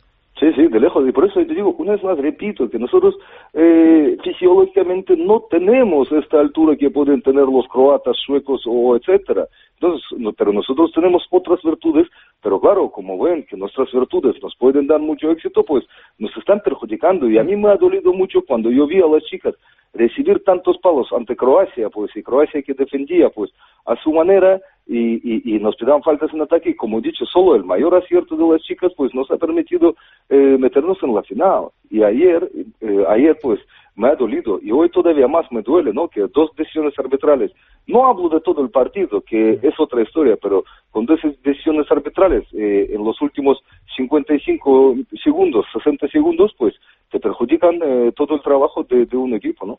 Sí, sí, de lejos. Y por eso te digo, una vez más repito, que nosotros eh, fisiológicamente no tenemos esta altura que pueden tener los croatas, suecos o etcétera. Entonces, pero nosotros tenemos otras virtudes, pero claro, como ven que nuestras virtudes nos pueden dar mucho éxito, pues nos están perjudicando. Y a mí me ha dolido mucho cuando yo vi a las chicas recibir tantos palos ante Croacia, pues, y Croacia que defendía, pues, a su manera, y, nos tiraban faltas en ataque, y como he dicho, solo el mayor acierto de las chicas, pues, nos ha permitido eh, meternos en la final. Y ayer, eh, ayer, pues, me ha dolido, y hoy todavía más me duele, ¿no? Que dos decisiones arbitrales, no hablo de todo el partido, que es otra historia, pero con dos decisiones arbitrales eh, en los últimos 55 segundos, 60 segundos, pues, te perjudican eh, todo el trabajo de, un equipo, ¿no?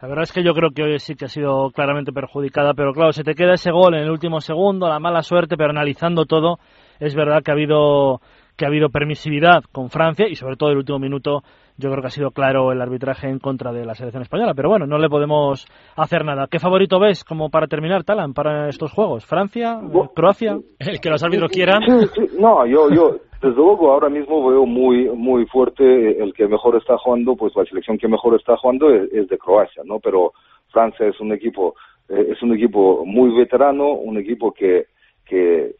La verdad es que yo creo que hoy sí que ha sido claramente perjudicada, pero claro, se te queda ese gol en el último segundo, la mala suerte, pero analizando todo, es verdad que ha habido que ha habido permisividad con Francia y sobre todo el último minuto yo creo que ha sido claro el arbitraje en contra de la selección española, pero bueno, no le podemos hacer nada. ¿Qué favorito ves como para terminar, Talan, para estos juegos? ¿Francia? ¿Croacia? El que los árbitros quieran. No, yo, yo, desde luego ahora mismo veo muy muy fuerte el que mejor está jugando, pues la selección que mejor está jugando es, de Croacia, ¿no? Pero Francia es un equipo eh, es un equipo muy veterano, un equipo que que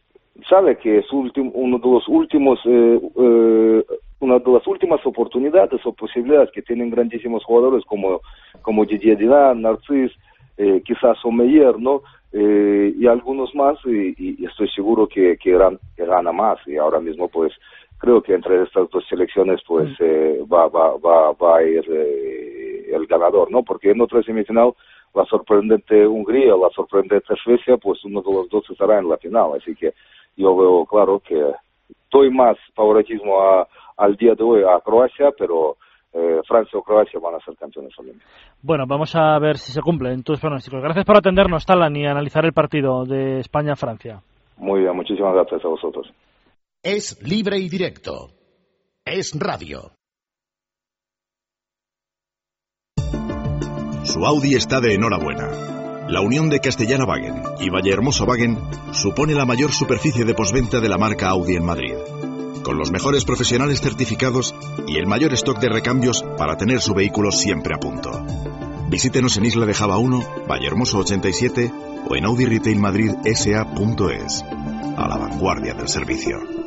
sabe que es último, uno de los últimos eh, eh, una de las últimas oportunidades o posibilidades que tienen grandísimos jugadores como como Didier Dinán, Narcis, eh, quizás Omeyer, ¿no? Eh, y algunos más y, estoy seguro que, que, gana más y ahora mismo pues creo que entre estas dos selecciones pues mm. eh, va, va, va, va a ir eh, el ganador, ¿no? Porque en otra semifinal la sorprendente Hungría, la sorprendente Suecia, pues uno de los dos estará en la final, así que yo veo claro que doy más favoritismo a, al día de hoy a Croacia, pero eh, Francia o Croacia van a ser campeones olímpicos. Bueno, vamos a ver si se cumplen tus pronósticos. Gracias por atendernos, Talan, y analizar el partido de España-Francia. Muy bien, muchísimas gracias a vosotros. Es libre y directo. Es radio. Su Audi está de enhorabuena. La unión de Castellana Wagen y Vallehermoso Wagen supone la mayor superficie de posventa de la marca Audi en Madrid con los mejores profesionales certificados y el mayor stock de recambios para tener su vehículo siempre a punto. Visítenos en Isla de Java 1, Vallehermoso 87 o en Audi Retail Madrid SA.es. A la vanguardia del servicio.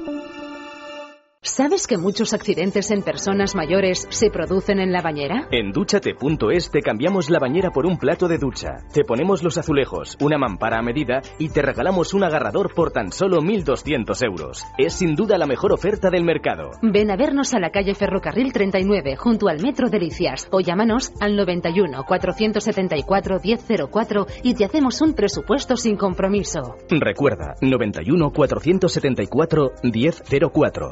¿Sabes que muchos accidentes en personas mayores se producen en la bañera? En duchate.es te cambiamos la bañera por un plato de ducha. Te ponemos los azulejos, una mampara a medida y te regalamos un agarrador por tan solo 1.200 euros. Es sin duda la mejor oferta del mercado. Ven a vernos a la calle Ferrocarril 39, junto al Metro Delicias, o llámanos al 91 474 1004 y te hacemos un presupuesto sin compromiso. Recuerda, 91 474 1004.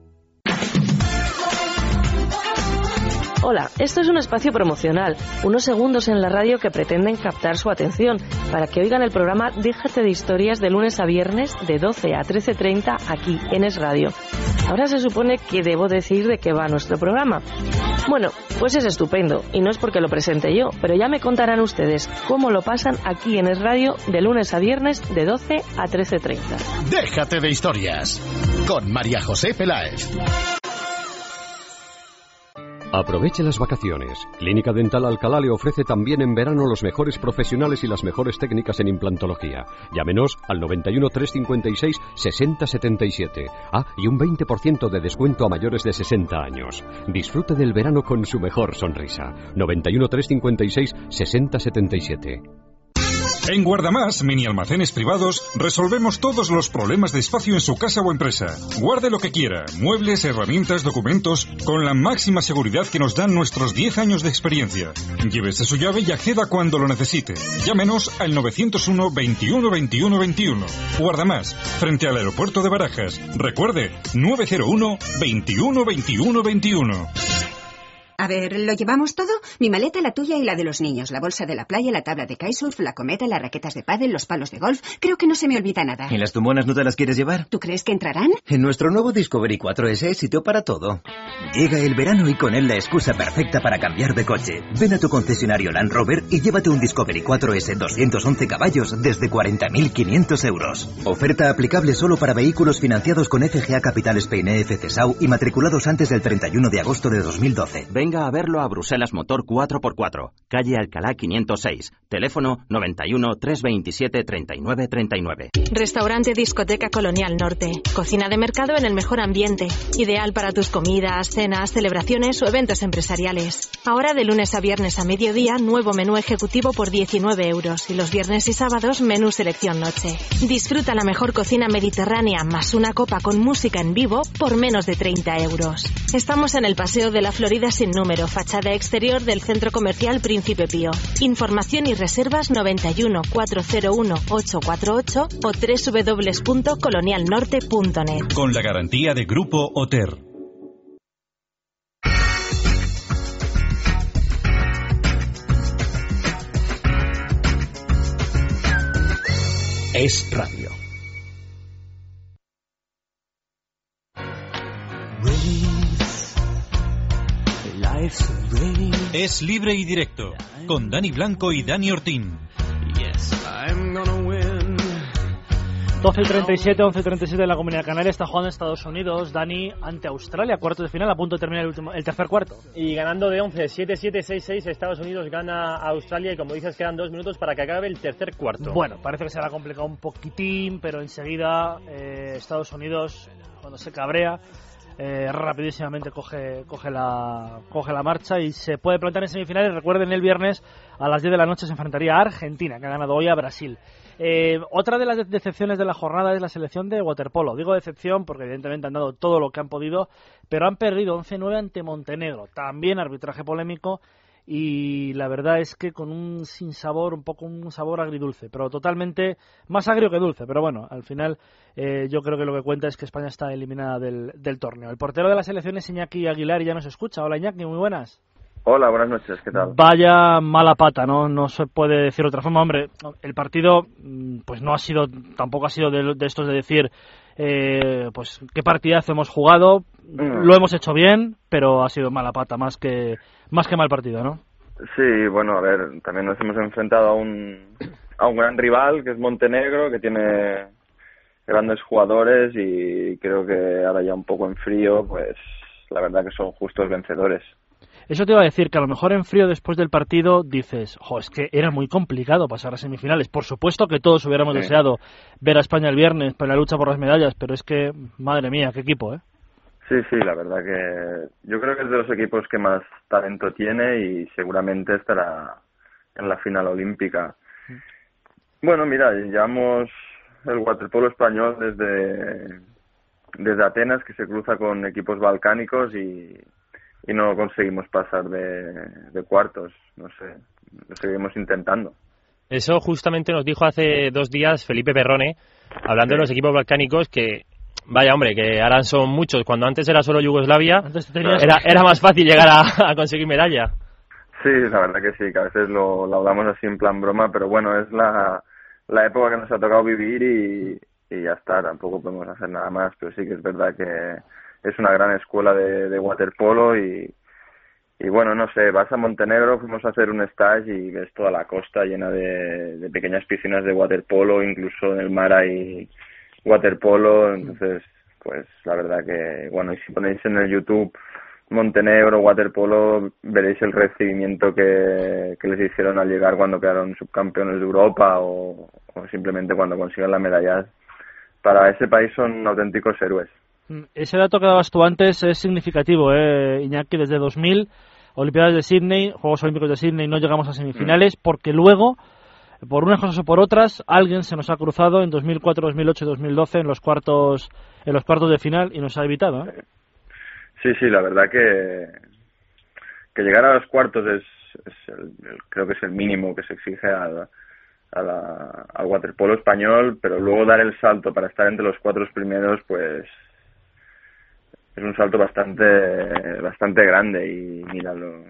Hola, esto es un espacio promocional, unos segundos en la radio que pretenden captar su atención para que oigan el programa Déjate de historias de lunes a viernes de 12 a 13.30 aquí en Es Radio. Ahora se supone que debo decir de qué va nuestro programa. Bueno, pues es estupendo y no es porque lo presente yo, pero ya me contarán ustedes cómo lo pasan aquí en Es Radio de lunes a viernes de 12 a 13.30. Déjate de historias con María José Peláez. Aproveche las vacaciones. Clínica Dental Alcalá le ofrece también en verano los mejores profesionales y las mejores técnicas en implantología. Llámenos al 91 356 6077. Ah, y un 20% de descuento a mayores de 60 años. Disfrute del verano con su mejor sonrisa. 91 356 6077. En Guardamás, mini almacenes privados, resolvemos todos los problemas de espacio en su casa o empresa. Guarde lo que quiera, muebles, herramientas, documentos, con la máxima seguridad que nos dan nuestros 10 años de experiencia. Llévese su llave y acceda cuando lo necesite. Llámenos al 901 21 21 21. Guardamás, frente al aeropuerto de Barajas. Recuerde, 901 21 21 21. A ver, ¿lo llevamos todo? Mi maleta, la tuya y la de los niños, la bolsa de la playa, la tabla de kitesurf, la cometa, las raquetas de pádel, los palos de golf. Creo que no se me olvida nada. ¿Y las tumonas no te las quieres llevar? ¿Tú crees que entrarán? En nuestro nuevo Discovery 4S hay sitio para todo. Llega el verano y con él la excusa perfecta para cambiar de coche. Ven a tu concesionario Land Rover y llévate un Discovery 4S 211 caballos desde 40.500 euros. Oferta aplicable solo para vehículos financiados con FGA Capital Spain EFC SAU y matriculados antes del 31 de agosto de 2012. Venga a verlo a Bruselas Motor 4x4, calle Alcalá 506, teléfono 91 327 39 39. Restaurante Discoteca Colonial Norte. Cocina de mercado en el mejor ambiente. Ideal para tus comidas, cenas, celebraciones o eventos empresariales. Ahora de lunes a viernes a mediodía, nuevo menú ejecutivo por 19 euros. Y los viernes y sábados, menú selección noche. Disfruta la mejor cocina mediterránea más una copa con música en vivo por menos de 30 euros. Estamos en el Paseo de la Florida sin número, fachada exterior del Centro Comercial Príncipe Pío. Información y reservas 91 401 848 o www.colonialnorte.net. Con la garantía de Grupo Oter. Es radio. Es libre y directo, con Dani Blanco y Dani Ortín. 12 y 37, 11 y 37 en la Comunidad Canaria está jugando Estados Unidos, Dani ante Australia, cuarto de final, a punto de terminar el, último, el tercer cuarto. Y ganando de 11, 7, 7, 6, 6, Estados Unidos gana a Australia y como dices quedan dos minutos para que acabe el tercer cuarto. Bueno, parece que se le ha complicado un poquitín, pero enseguida eh, Estados Unidos, cuando se cabrea, eh, rapidísimamente coge, coge, la, coge la marcha y se puede plantar en semifinales. Recuerden, el viernes a las 10 de la noche se enfrentaría a Argentina, que ha ganado hoy a Brasil. Eh, otra de las de- decepciones de la jornada es la selección de waterpolo. Digo decepción porque evidentemente han dado todo lo que han podido, pero han perdido 11-9 ante Montenegro. También arbitraje polémico y la verdad es que con un sinsabor, un poco un sabor agridulce, pero totalmente más agrio que dulce. Pero bueno, al final eh, yo creo que lo que cuenta es que España está eliminada del, del torneo. El portero de la selección es Iñaki Aguilar y ya nos escucha. Hola Iñaki, muy buenas. Hola, buenas noches, ¿qué tal? Vaya mala pata, ¿no? No se puede decir de otra forma. Hombre, el partido, mm, pues no ha sido, tampoco ha sido de, de estos de decir, eh, pues qué partidazo hemos jugado, Mm. lo hemos hecho bien, pero ha sido mala pata, más que, más que mal partido, ¿no? Sí, bueno, a ver, también nos hemos enfrentado a un, a un gran rival que es Montenegro, que tiene grandes jugadores y creo que ahora ya un poco en frío, pues la verdad que son justos vencedores. Eso te iba a decir que a lo mejor en frío después del partido dices, jo, es que era muy complicado pasar a semifinales. Por supuesto que todos hubiéramos Sí. deseado ver a España el viernes para la lucha por las medallas, pero es que, madre mía, qué equipo, ¿eh? Sí, sí, la verdad que yo creo que es de los equipos que más talento tiene y seguramente estará en la final olímpica. Bueno, mira, llevamos el waterpolo español desde, desde Atenas, que se cruza con equipos balcánicos y, y no conseguimos pasar de, de cuartos. No sé, lo seguimos intentando. Eso justamente nos dijo hace dos días Felipe Perrone, hablando de los equipos balcánicos, que vaya hombre, que ahora son muchos. Cuando antes era solo Yugoslavia, tenías- era, era más fácil llegar a, *laughs* a conseguir medalla. Sí, la verdad que sí, que a veces lo, lo hablamos así en plan broma, pero bueno, es la, la época que nos ha tocado vivir y, y ya está, tampoco podemos hacer nada más, pero sí que es verdad que es una gran escuela de, de waterpolo y, y bueno, no sé, vas a Montenegro, fuimos a hacer un stage y ves toda la costa llena de, de pequeñas piscinas de waterpolo, incluso en el mar hay waterpolo, entonces pues la verdad que, bueno, y si ponéis en el YouTube Montenegro, waterpolo, veréis el recibimiento que, que les hicieron al llegar cuando quedaron subcampeones de Europa o, o simplemente cuando consigan la medalla. Para ese país son auténticos héroes. Mm, Ese dato que dabas tú antes es significativo, ¿eh, Iñaki? Desde 2000, Olimpiadas de Sydney, Juegos Olímpicos de Sydney, no llegamos a semifinales porque luego, por unas cosas o por otras, alguien se nos ha cruzado en 2004, 2008 y 2012 en los cuartos, en los cuartos de final y nos ha evitado. ¿eh? Sí, sí, la verdad que, que llegar a los cuartos es, es el- creo que es el mínimo que se exige al, a waterpolo español, pero luego dar el salto para estar entre los cuatro primeros, pues es un salto bastante bastante grande y míralo.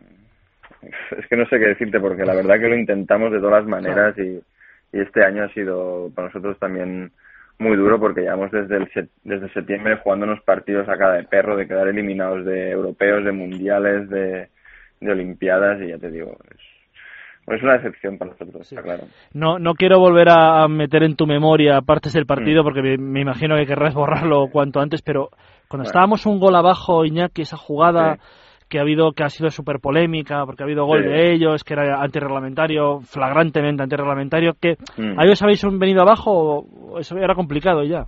Es que no sé qué decirte porque la verdad que lo intentamos de todas las maneras y, y este año ha sido para nosotros también muy duro porque llevamos desde el desde septiembre jugando unos partidos a cada de perro de quedar eliminados de europeos, de mundiales, de, de olimpiadas y ya te digo, es, es una decepción para nosotros, está claro. No, no quiero volver a meter en tu memoria partes del partido porque me, me imagino que querrás borrarlo cuanto antes, pero cuando Bueno. estábamos un gol abajo, Iñaki, esa jugada Sí. Que ha habido que ha sido súper polémica porque ha habido gol Sí. de ellos, que era antirreglamentario, flagrantemente antirreglamentario, que Mm. ¿ahí os habéis venido abajo o eso era complicado ya?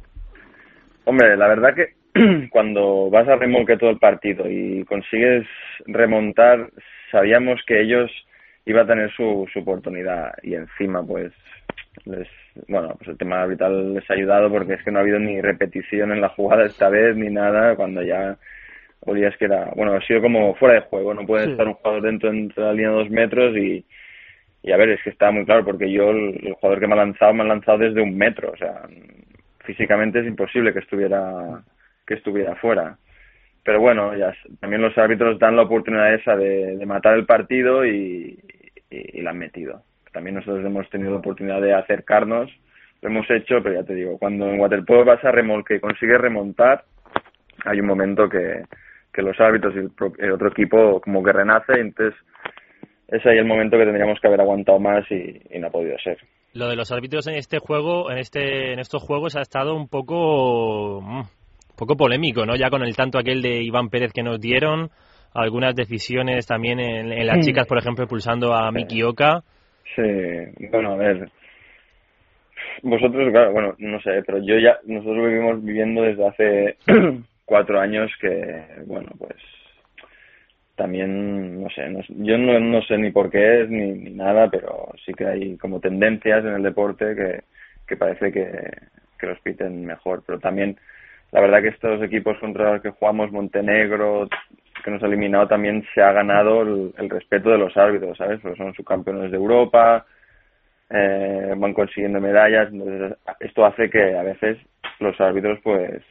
Hombre, la verdad que *clears throat* cuando vas a remolque todo el partido y consigues remontar, sabíamos que ellos iban a tener su, su oportunidad y encima pues les bueno pues el tema arbitral les ha ayudado porque es que no ha habido ni repetición en la jugada esta vez ni nada cuando ya olías que era bueno ha sido como fuera de juego no puede Sí. estar un jugador dentro entre la línea de dos metros y y a ver es que estaba muy claro porque yo el, el jugador que me ha lanzado me ha lanzado desde un metro o sea físicamente es imposible que estuviera que estuviera fuera pero bueno ya también los árbitros dan la oportunidad esa de, de matar el partido y, y, y la han metido también nosotros hemos tenido la oportunidad de acercarnos lo hemos hecho pero ya te digo cuando en waterpolo vas a remolque y consigues remontar hay un momento que, que los árbitros y el, pro- el otro equipo como que renace y entonces es ahí el momento que tendríamos que haber aguantado más y, y no ha podido ser Lo de los árbitros en este juego, en este, en estos juegos ha estado un poco, mm, un poco polémico, ¿no? Ya con el tanto aquel de Iván Pérez que nos dieron, algunas decisiones también en, en las chicas, por ejemplo, expulsando a Miki Oka. Sí, bueno, a ver. Vosotros, claro, bueno, no sé, pero yo ya, nosotros vivimos viviendo desde hace *clears throat* cuatro años que, bueno, pues también, no sé, no, yo no, no sé ni por qué es ni, nada, pero sí que hay como tendencias en el deporte que, que parece que, que los piten mejor, pero también la verdad que estos equipos contra los que jugamos, Montenegro, que nos ha eliminado, también se ha ganado el, el respeto de los árbitros, ¿sabes? Porque son subcampeones de Europa, eh, van consiguiendo medallas, entonces esto hace que a veces los árbitros pues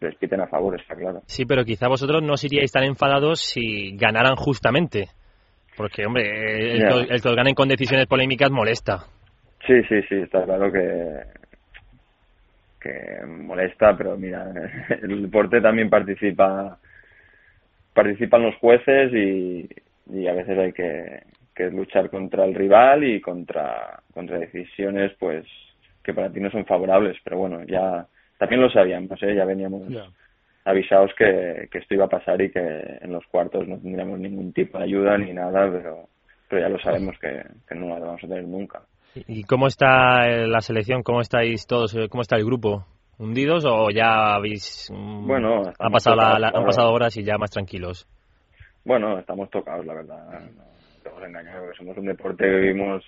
les piten a favor, está claro. Sí, pero quizá vosotros no os iríais tan enfadados si ganaran justamente. Porque, hombre, el, el que os ganen con decisiones polémicas molesta. Sí, sí, sí, está claro que que molesta, pero mira, *laughs* el deporte también participa participan los jueces y, y a veces hay que, que luchar contra el rival y contra, contra decisiones pues que para ti no son favorables, pero bueno, ya también lo sabíamos, ¿eh? ya veníamos avisados que, que esto iba a pasar y que en los cuartos no tendríamos ningún tipo de ayuda ni nada, pero, pero ya lo sabemos que, que no la vamos a tener nunca. ¿Y cómo está eh, la selección? ¿Cómo estáis todos? Eh, ¿Cómo está el grupo? ¿Hundidos o ya habéis... mm, Bueno, ha estamos pasado la- tocados la- han pasado horas y ya más tranquilos? Bueno, estamos tocados, la verdad. No te vamos a engañar, porque somos un deporte que vivimos.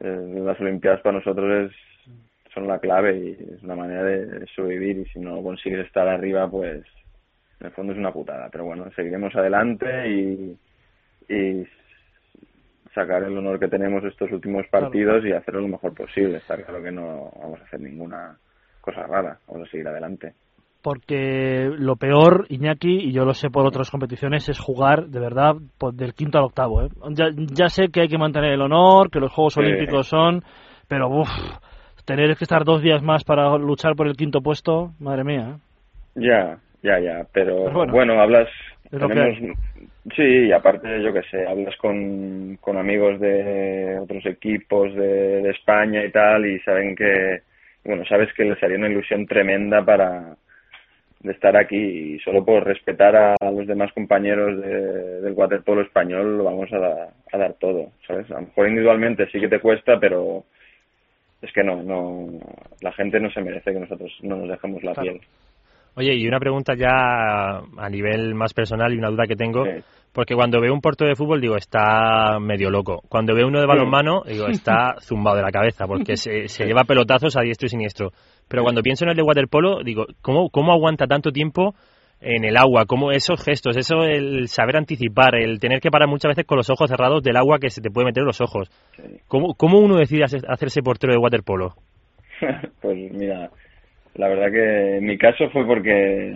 eh, las Olimpiadas para nosotros es son la clave y es una manera de sobrevivir. Y si no consigues estar arriba, pues en el fondo es una putada. Pero bueno, seguiremos adelante y, y sacar el honor que tenemos estos últimos partidos y hacerlo lo mejor posible. Está claro que no vamos a hacer ninguna cosa rara, vamos a seguir adelante. Porque lo peor, Iñaki, y yo lo sé por otras competiciones, es jugar de verdad pues, del quinto al octavo. ¿eh? Ya, ya sé que hay que mantener el honor, que los Juegos Sí. Olímpicos son, pero uff, tener que estar dos días más para luchar por el quinto puesto, madre mía. Ya, ya, ya, pero Pero bueno, bueno, hablas, tenemos, sí, y aparte, yo qué sé, hablas con, con amigos de otros equipos de, de España y tal, y saben que, bueno, sabes que les haría una ilusión tremenda para de estar aquí y solo por respetar a, los demás compañeros de- del waterpolo español lo vamos a, da- a dar todo, ¿sabes? A lo mejor individualmente sí que te cuesta, pero es que no, no, la gente no se merece que nosotros no nos dejemos la Claro. piel. Oye, y una pregunta ya a nivel más personal y una duda que tengo, porque cuando veo un porto de fútbol digo, está medio loco. Cuando veo uno de balonmano digo, *laughs* está zumbado de la cabeza, porque se, *laughs* se lleva pelotazos a diestro y siniestro. Pero cuando pienso en el de waterpolo, digo, ¿cómo, cómo aguanta tanto tiempo en el agua? ¿Cómo esos gestos, eso el saber anticipar, el tener que parar muchas veces con los ojos cerrados del agua que se te puede meter en los ojos? ¿Cómo, cómo uno decide hacer- hacerse portero de waterpolo? *laughs* pues mira, la verdad que en mi caso fue porque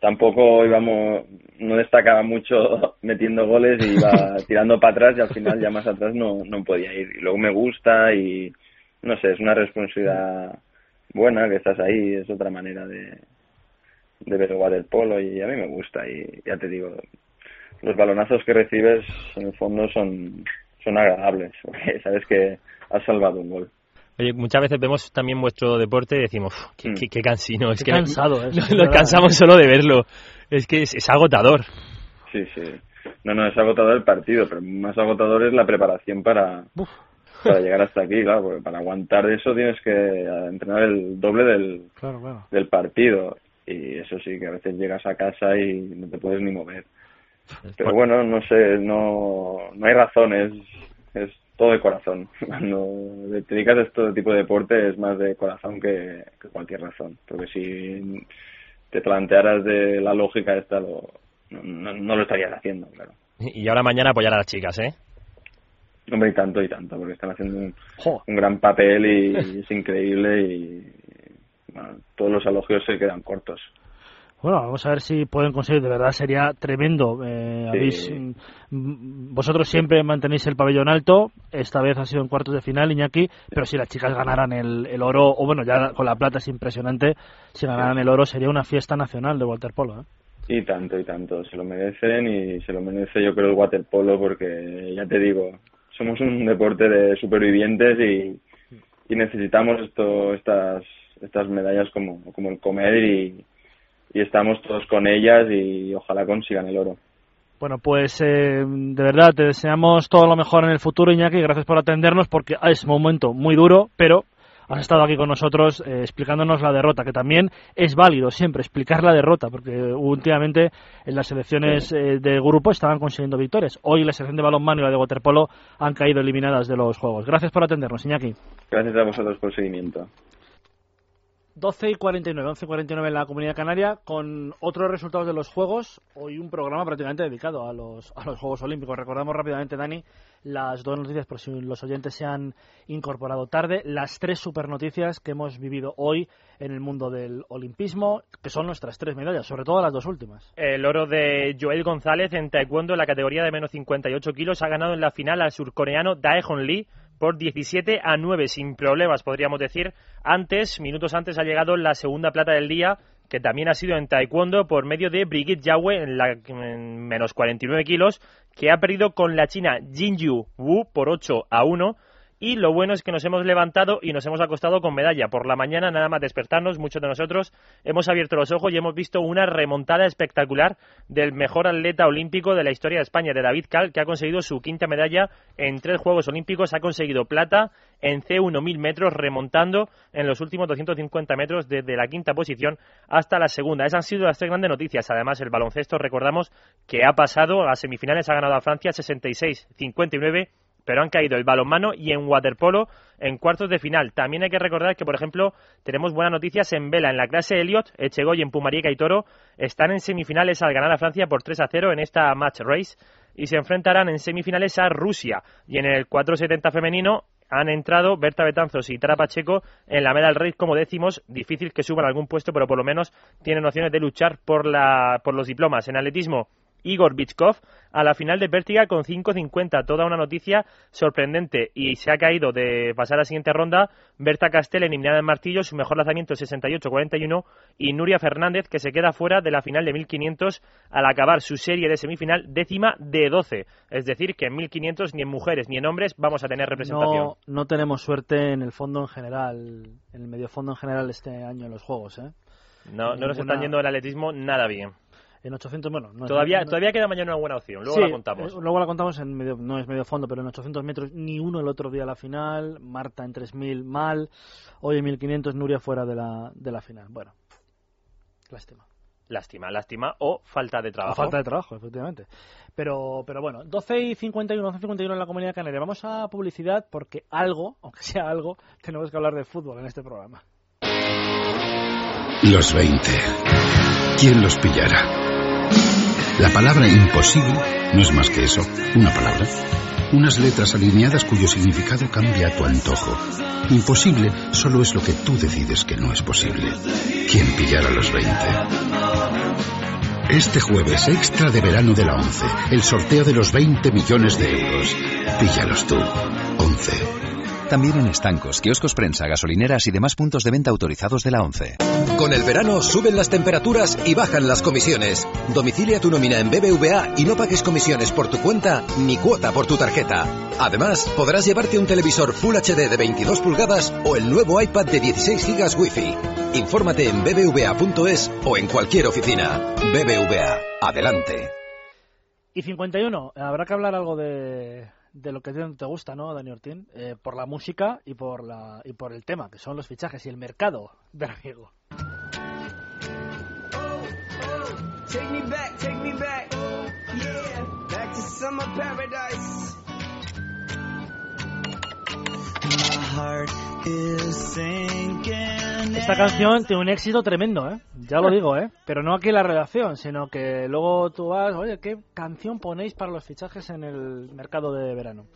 tampoco íbamos, no destacaba mucho *laughs* metiendo goles y iba *laughs* tirando para atrás y al final ya más atrás no, no podía ir. Y luego me gusta y no sé, es una responsabilidad buena que estás ahí, es otra manera de, de ver el waterpolo y a mí me gusta y ya te digo, los balonazos que recibes en el fondo son, son agradables, porque *laughs* sabes que has salvado un gol. Oye, muchas veces vemos también vuestro deporte y decimos, "Uf, qué, qué- qué cansino. Es Qué que cansado es, nos, es nos verdad. cansamos solo de verlo. Es que es, es agotador. Sí, sí. No, no, es agotador el partido, pero más agotador es la preparación para, para llegar hasta aquí, claro, porque para aguantar eso tienes que entrenar el doble del, Claro, claro. del partido. Y eso sí, que a veces llegas a casa y no te puedes ni mover. Pero bueno, no sé, no, no hay razones, es todo de corazón. *laughs* Cuando te dedicas a este tipo de deporte es más de corazón que, que cualquier razón. Porque si te plantearas de la lógica esta, lo, no, no, lo estarías haciendo, claro. Y ahora mañana apoyar a las chicas, ¿eh? Hombre, y tanto y tanto, porque están haciendo un, un gran papel y, *laughs* es increíble y todos los elogios se quedan cortos. Bueno, vamos a ver si pueden conseguir, de verdad sería tremendo. Eh, Sí. habéis, mm, vosotros siempre mantenéis el pabellón alto, esta vez ha sido en cuartos de final, Iñaki, pero si las chicas ganaran el, el oro, o bueno, ya con la plata es impresionante, si ganaran el oro sería una fiesta nacional de waterpolo. ¿eh? Y tanto, y tanto. Se lo merecen y se lo merece yo creo el waterpolo porque, ya te digo, somos un deporte de supervivientes y, y necesitamos esto, estas, estas medallas como, como el comer y, y estamos todos con ellas y ojalá consigan el oro. Bueno, pues eh, de verdad te deseamos todo lo mejor en el futuro, Iñaki, gracias por atendernos porque es un momento muy duro, pero has estado aquí con nosotros eh, explicándonos la derrota, que también es válido siempre explicar la derrota, porque últimamente en las selecciones eh, de grupo estaban consiguiendo victorias. Hoy la selección de balonmano y la de waterpolo han caído eliminadas de los juegos. Gracias por atendernos, Iñaki. Gracias a vosotros por el seguimiento. 12 y 49, 11 y 49 en la Comunidad Canaria, con otros resultados de los Juegos. Hoy un programa prácticamente dedicado a los, a los Juegos Olímpicos. Recordamos rápidamente, Dani, las dos noticias, por si los oyentes se han incorporado tarde, las tres super noticias que hemos vivido hoy en el mundo del olimpismo, que son nuestras tres medallas, sobre todo las dos últimas. El oro de Joel González en taekwondo en la categoría de menos 58 kilos ha ganado en la final al surcoreano Daejon Lee por 17 a 9 sin problemas, podríamos decir. Antes, minutos antes, ha llegado la segunda plata del día, que también ha sido en taekwondo por medio de Brigitte Yahweh en, la, en menos 49 kilos, que ha perdido con la China Jinju Wu por 8 a 1 y lo bueno es que nos hemos levantado y nos hemos acostado con medalla. Por la mañana, nada más despertarnos, muchos de nosotros hemos abierto los ojos y hemos visto una remontada espectacular del mejor atleta olímpico de la historia de España, de David Cal, que ha conseguido su quinta medalla en tres Juegos Olímpicos. Ha conseguido plata en C1 1000 metros, remontando en los últimos 250 metros desde la quinta posición hasta la segunda. Esas han sido las tres grandes noticias. Además, el baloncesto, recordamos que ha pasado a semifinales, ha ganado a Francia 66-59 pero han caído el balonmano y en waterpolo en cuartos de final. También hay que recordar que, por ejemplo, tenemos buenas noticias en vela. En la clase Elliot, Echegoy, en Pumariega y Toro están en semifinales al ganar a Francia por 3 a 0 en esta match race y se enfrentarán en semifinales a Rusia. Y en el 470 femenino han entrado Berta Betanzos y Tara Pacheco en la medal race como décimos. Difícil que suban algún puesto, pero por lo menos tienen opciones de luchar por, la, por los diplomas. En atletismo, Igor Bichkov a la final de Vértiga con 5.50. Toda una noticia sorprendente y se ha caído de pasar a la siguiente ronda. Berta Castel eliminada en martillo, su mejor lanzamiento 68-41 y Nuria Fernández que se queda fuera de la final de 1500 al acabar su serie de semifinal décima de 12. Es decir, que en 1500 ni en mujeres ni en hombres vamos a tener representación. No, no tenemos suerte en el fondo en general, en el medio fondo en general este año en los Juegos. ¿eh? No, no nos están yendo el atletismo nada bien. En 800, bueno. todavía, todavía queda mañana una buena opción, luego la contamos. Eh, luego la contamos, en medio, no es medio fondo, pero en 800 metros ni uno el otro día a la final, Marta en 3000 mal, hoy en 1500 Nuria fuera de la, de la final. Bueno, lástima. Lástima, lástima o falta de trabajo. falta de trabajo, efectivamente. Pero, pero bueno, 12 y 51, 12 y 51 en la Comunidad Canaria. Vamos a publicidad porque algo, aunque sea algo, tenemos que hablar de fútbol en este programa. Los 20. ¿Quién los pillará? La palabra imposible no es más que eso, una palabra. Unas letras alineadas cuyo significado cambia a tu antojo. Imposible solo es lo que tú decides que no es posible. ¿Quién pillará los 20? Este jueves, extra de verano de la 11, el sorteo de los 20 millones de euros. Píllalos tú. 11. También en estancos, kioscos prensa, gasolineras y demás puntos de venta autorizados de la ONCE. Con el verano suben las temperaturas y bajan las comisiones. Domicilia tu nómina en BBVA y no pagues comisiones por tu cuenta ni cuota por tu tarjeta. Además, podrás llevarte un televisor Full HD de 22 pulgadas o el nuevo iPad de 16 GB Wi-Fi. Infórmate en bbva.es o en cualquier oficina. BBVA, adelante. Y 51, habrá que hablar algo de de lo que te gusta, ¿no, Dani Ortín? Eh, por la música y por, la, y por el tema, que son los fichajes y el mercado. Take me back, take me paradise. Esta canción tiene un éxito tremendo, ¿eh? Ya lo digo, ¿eh? Pero no aquí la redacción, sino que luego tú vas, oye, ¿qué canción ponéis para los fichajes en el mercado de verano?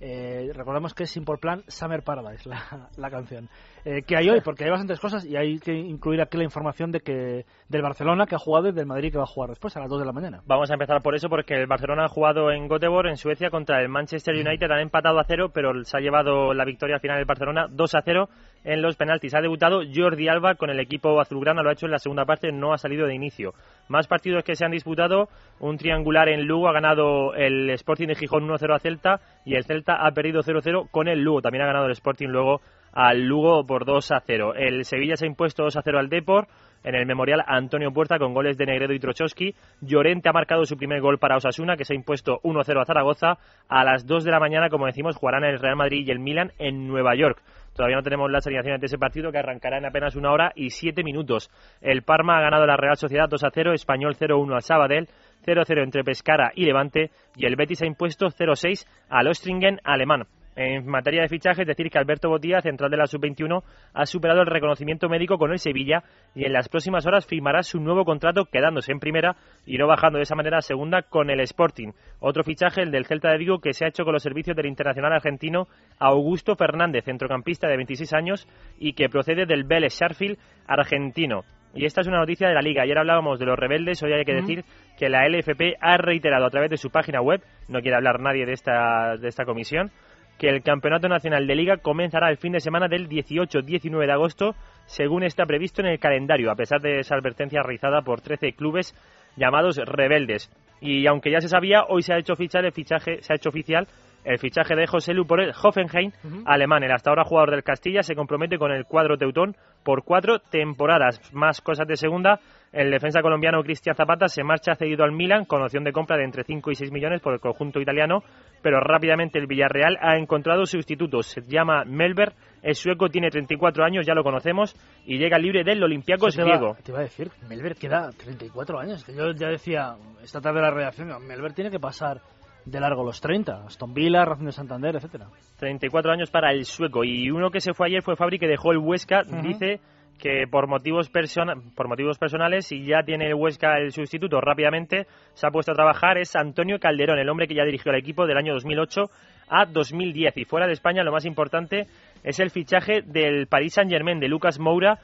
Eh, recordamos que es Simple Plan Summer Paradise, la, *laughs* la canción. Eh, que hay hoy, porque hay bastantes cosas y hay que incluir aquí la información de que del Barcelona que ha jugado y del Madrid que va a jugar después a las 2 de la mañana. Vamos a empezar por eso, porque el Barcelona ha jugado en Göteborg, en Suecia, contra el Manchester United. Han empatado a cero, pero se ha llevado la victoria al final del Barcelona 2 a 0 en los penaltis. Ha debutado Jordi Alba con el equipo azulgrana, lo ha hecho en la segunda parte, no ha salido de inicio. Más partidos que se han disputado, un triangular en Lugo, ha ganado el Sporting de Gijón 1-0 a Celta y el Celta ha perdido 0-0 con el Lugo. También ha ganado el Sporting luego al Lugo por 2 a 0. El Sevilla se ha impuesto 2 a 0 al Depor. En el memorial Antonio Puerta con goles de Negredo y Trochowski. Llorente ha marcado su primer gol para Osasuna, que se ha impuesto 1-0 a Zaragoza. A las 2 de la mañana, como decimos, jugarán el Real Madrid y el Milan en Nueva York. Todavía no tenemos las alineaciones de ese partido que arrancará en apenas una hora y siete minutos. El Parma ha ganado la Real Sociedad 2 a 0, Español 0-1 al Sabadell, 0-0 entre Pescara y Levante y el Betis ha impuesto 0-6 al Ostringen alemán. En materia de fichajes, decir que Alberto Botía, central de la Sub-21, ha superado el reconocimiento médico con el Sevilla y en las próximas horas firmará su nuevo contrato quedándose en primera y no bajando de esa manera a segunda con el Sporting. Otro fichaje, el del Celta de Vigo, que se ha hecho con los servicios del internacional argentino Augusto Fernández, centrocampista de 26 años y que procede del Vélez Sharfield argentino. Y esta es una noticia de la liga. Ayer hablábamos de los rebeldes, hoy hay que decir que la LFP ha reiterado a través de su página web, no quiere hablar nadie de esta, de esta comisión, que el Campeonato Nacional de Liga comenzará el fin de semana del 18-19 de agosto, según está previsto en el calendario, a pesar de esa advertencia realizada por 13 clubes llamados rebeldes. Y aunque ya se sabía, hoy se ha hecho fichar el fichaje, se ha hecho oficial el fichaje de José Lu por el Hoffenheim alemán. El hasta ahora jugador del Castilla se compromete con el cuadro teutón por cuatro temporadas. Más cosas de segunda. El defensa colombiano Cristian Zapata se marcha cedido al Milan con opción de compra de entre 5 y 6 millones por el conjunto italiano, pero rápidamente el Villarreal ha encontrado sustitutos. Se llama Melber, el sueco tiene 34 años, ya lo conocemos, y llega libre del Olympiacos Te griego. te iba a decir, Melber queda 34 años. Yo ya decía esta tarde la redacción, Melber tiene que pasar de largo los 30. Aston Villa, Racing de Santander, etcétera. 34 años para el sueco. Y uno que se fue ayer fue Fabri, que dejó el Huesca. Dice que por motivos, persona- por motivos personales, y ya tiene el Huesca el sustituto rápidamente, se ha puesto a trabajar, es Antonio Calderón, el hombre que ya dirigió el equipo del año 2008 a 2010. Y fuera de España, lo más importante es el fichaje del Paris Saint-Germain, de Lucas Moura,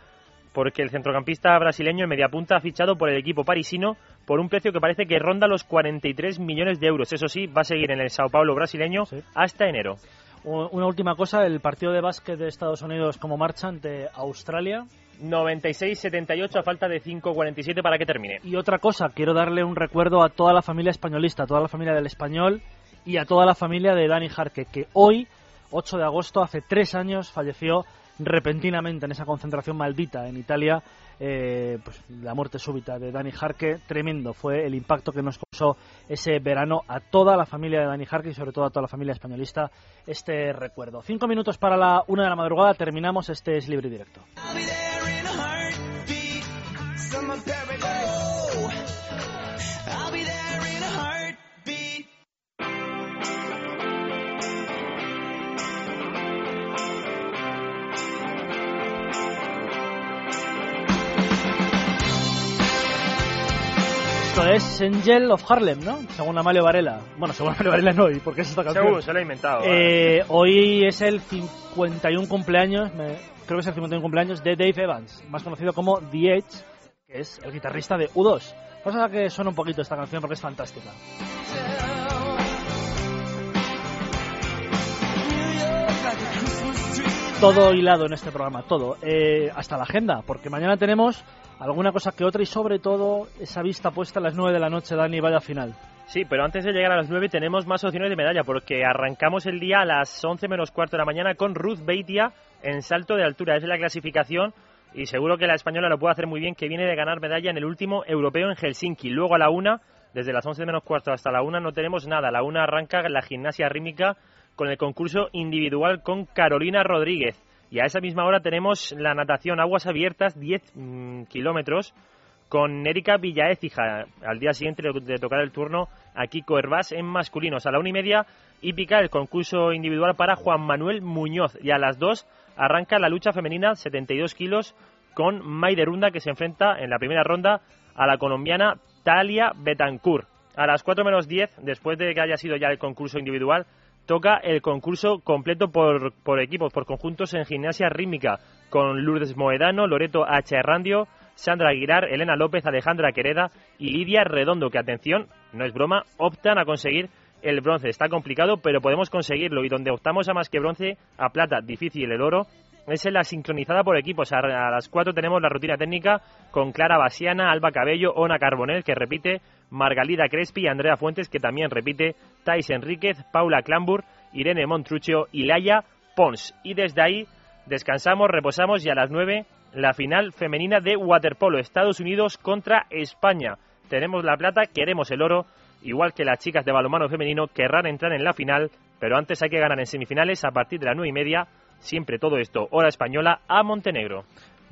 porque el centrocampista brasileño en media punta ha fichado por el equipo parisino por un precio que parece que ronda los 43 millones de euros. Eso sí, va a seguir en el Sao Paulo brasileño hasta enero. Una última cosa, el partido de básquet de Estados Unidos como marcha ante Australia. 96-78 a falta de 5-47 para que termine. Y otra cosa, quiero darle un recuerdo a toda la familia españolista, a toda la familia del español y a toda la familia de Dani Jarque, que hoy, 8 de agosto, hace tres años, falleció repentinamente en esa concentración maldita en Italia. eh, pues la muerte súbita de Dani Jarque, tremendo fue el impacto que nos causó ese verano a toda la familia de Dani Jarque y sobre todo a toda la familia españolista este recuerdo. Cinco minutos para la una de la madrugada, terminamos este es libre y directo. Esto es Angel of Harlem, ¿no? Según Amalio Varela. Bueno, según Amalio Varela no, ¿y por qué es esta canción? Seguro, se lo ha inventado. Eh, hoy es el 51 cumpleaños, me- creo que es el 51 cumpleaños de Dave Evans, más conocido como The Edge, que es el guitarrista de U2. Vamos a que suene un poquito esta canción porque es fantástica. Todo hilado en este programa, todo. Eh, hasta la agenda, porque mañana tenemos alguna cosa que otra y sobre todo esa vista puesta a las 9 de la noche, Dani, vaya final. Sí, pero antes de llegar a las 9 tenemos más opciones de medalla porque arrancamos el día a las 11 menos cuarto de la mañana con Ruth Beitia en salto de altura. Es la clasificación y seguro que la española lo puede hacer muy bien, que viene de ganar medalla en el último europeo en Helsinki. Luego a la una, desde las 11 menos cuarto hasta la una no tenemos nada. A la una arranca la gimnasia rítmica con el concurso individual con Carolina Rodríguez. Y a esa misma hora tenemos la natación aguas abiertas, 10 mm, kilómetros, con Erika Villaécija. Al día siguiente de, tocar el turno a Kiko Hervás en masculinos. A la una y media, hípica, el concurso individual para Juan Manuel Muñoz. Y a las dos arranca la lucha femenina, 72 kilos, con Maiderunda, que se enfrenta en la primera ronda a la colombiana Talia Betancourt. A las 4 menos 10, después de que haya sido ya el concurso individual, toca el concurso completo por, por equipos, por conjuntos en gimnasia rítmica, con Lourdes Moedano, Loreto H. Randio, Sandra Aguilar, Elena López, Alejandra Quereda y Lidia Redondo, que atención, no es broma, optan a conseguir el bronce. Está complicado, pero podemos conseguirlo. Y donde optamos a más que bronce, a plata, difícil el oro, es en la sincronizada por equipos. A, las 4 tenemos la rutina técnica con Clara Basiana, Alba Cabello, Ona Carbonell, que repite, Margalida Crespi y Andrea Fuentes, que también repite, Thais Enríquez, Paula Clambur, Irene Montruccio y Laia Pons. Y desde ahí descansamos, reposamos y a las 9 la final femenina de waterpolo, Estados Unidos contra España. Tenemos la plata, queremos el oro, igual que las chicas de balonmano femenino querrán entrar en la final, pero antes hay que ganar en semifinales a partir de las 9 y media, siempre todo esto, hora española, a Montenegro.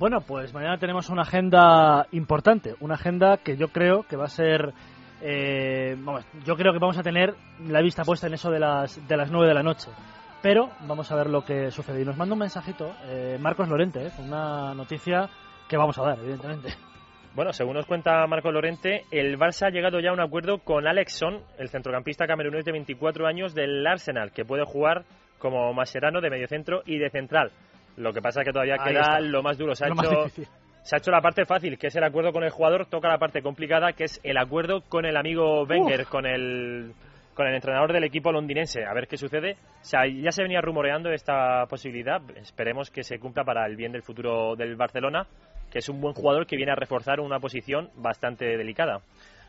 Bueno, pues mañana tenemos una agenda importante, una agenda que yo creo que va a ser, eh, vamos, yo creo que vamos a tener la vista puesta en eso de las de las nueve de la noche. Pero vamos a ver lo que sucede. Y nos manda un mensajito eh, Marcos Lorente, eh, una noticia que vamos a dar, evidentemente. Bueno, según nos cuenta Marco Lorente, el Barça ha llegado ya a un acuerdo con Alex Son, el centrocampista camerunés de 24 años del Arsenal, que puede jugar como Mascherano de mediocentro y de central. Lo que pasa es que todavía Ahí queda está. lo más duro. Se ha, Lo hecho, se ha hecho la parte fácil, que es el acuerdo con el jugador, toca la parte complicada, que es el acuerdo con el amigo Wenger, con el con el entrenador del equipo londinense. A ver qué sucede. O sea, ya se venía rumoreando esta posibilidad. Esperemos que se cumpla para el bien del futuro del Barcelona, que es un buen jugador que viene a reforzar una posición bastante delicada.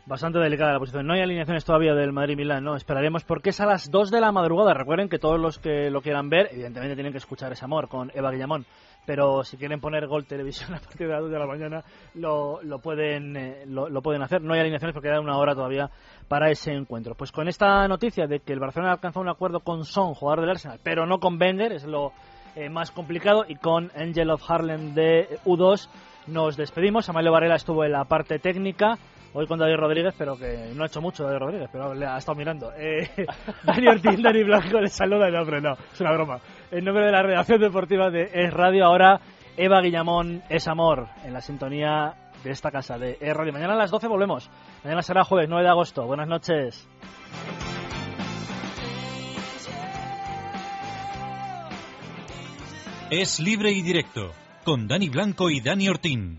Bastante delicada la posición. No hay alineaciones todavía del Madrid-Milán, ¿no? Esperaremos porque es a las 2 de la madrugada. Recuerden que todos los que lo quieran ver, evidentemente tienen que escuchar ese amor con Eva Guillamón. Pero si quieren poner Gol Televisión *laughs* a partir de las 2 de la mañana, lo, lo pueden, eh, lo, pueden hacer. No hay alineaciones porque queda una hora todavía para ese encuentro. Pues con esta noticia de que el Barcelona ha alcanzado un acuerdo con Son, jugador del Arsenal, pero no con Wenger, es lo eh, más complicado, y con Angel of Harlem de U2, nos despedimos. Amalio Varela estuvo en la parte técnica. Hoy con David Rodríguez, pero que no ha hecho mucho David Rodríguez, pero le ha estado mirando. Eh, *laughs* Dani Ortiz, Dani Blanco les saluda. No, hombre, no, es una broma. En nombre de la redacción deportiva de Es Radio, ahora Eva Guillamón es amor en la sintonía de esta casa de Es Radio. Mañana a las 12 volvemos. Mañana será jueves 9 de agosto. Buenas noches. Es libre y directo con Dani Blanco y Dani Ortín.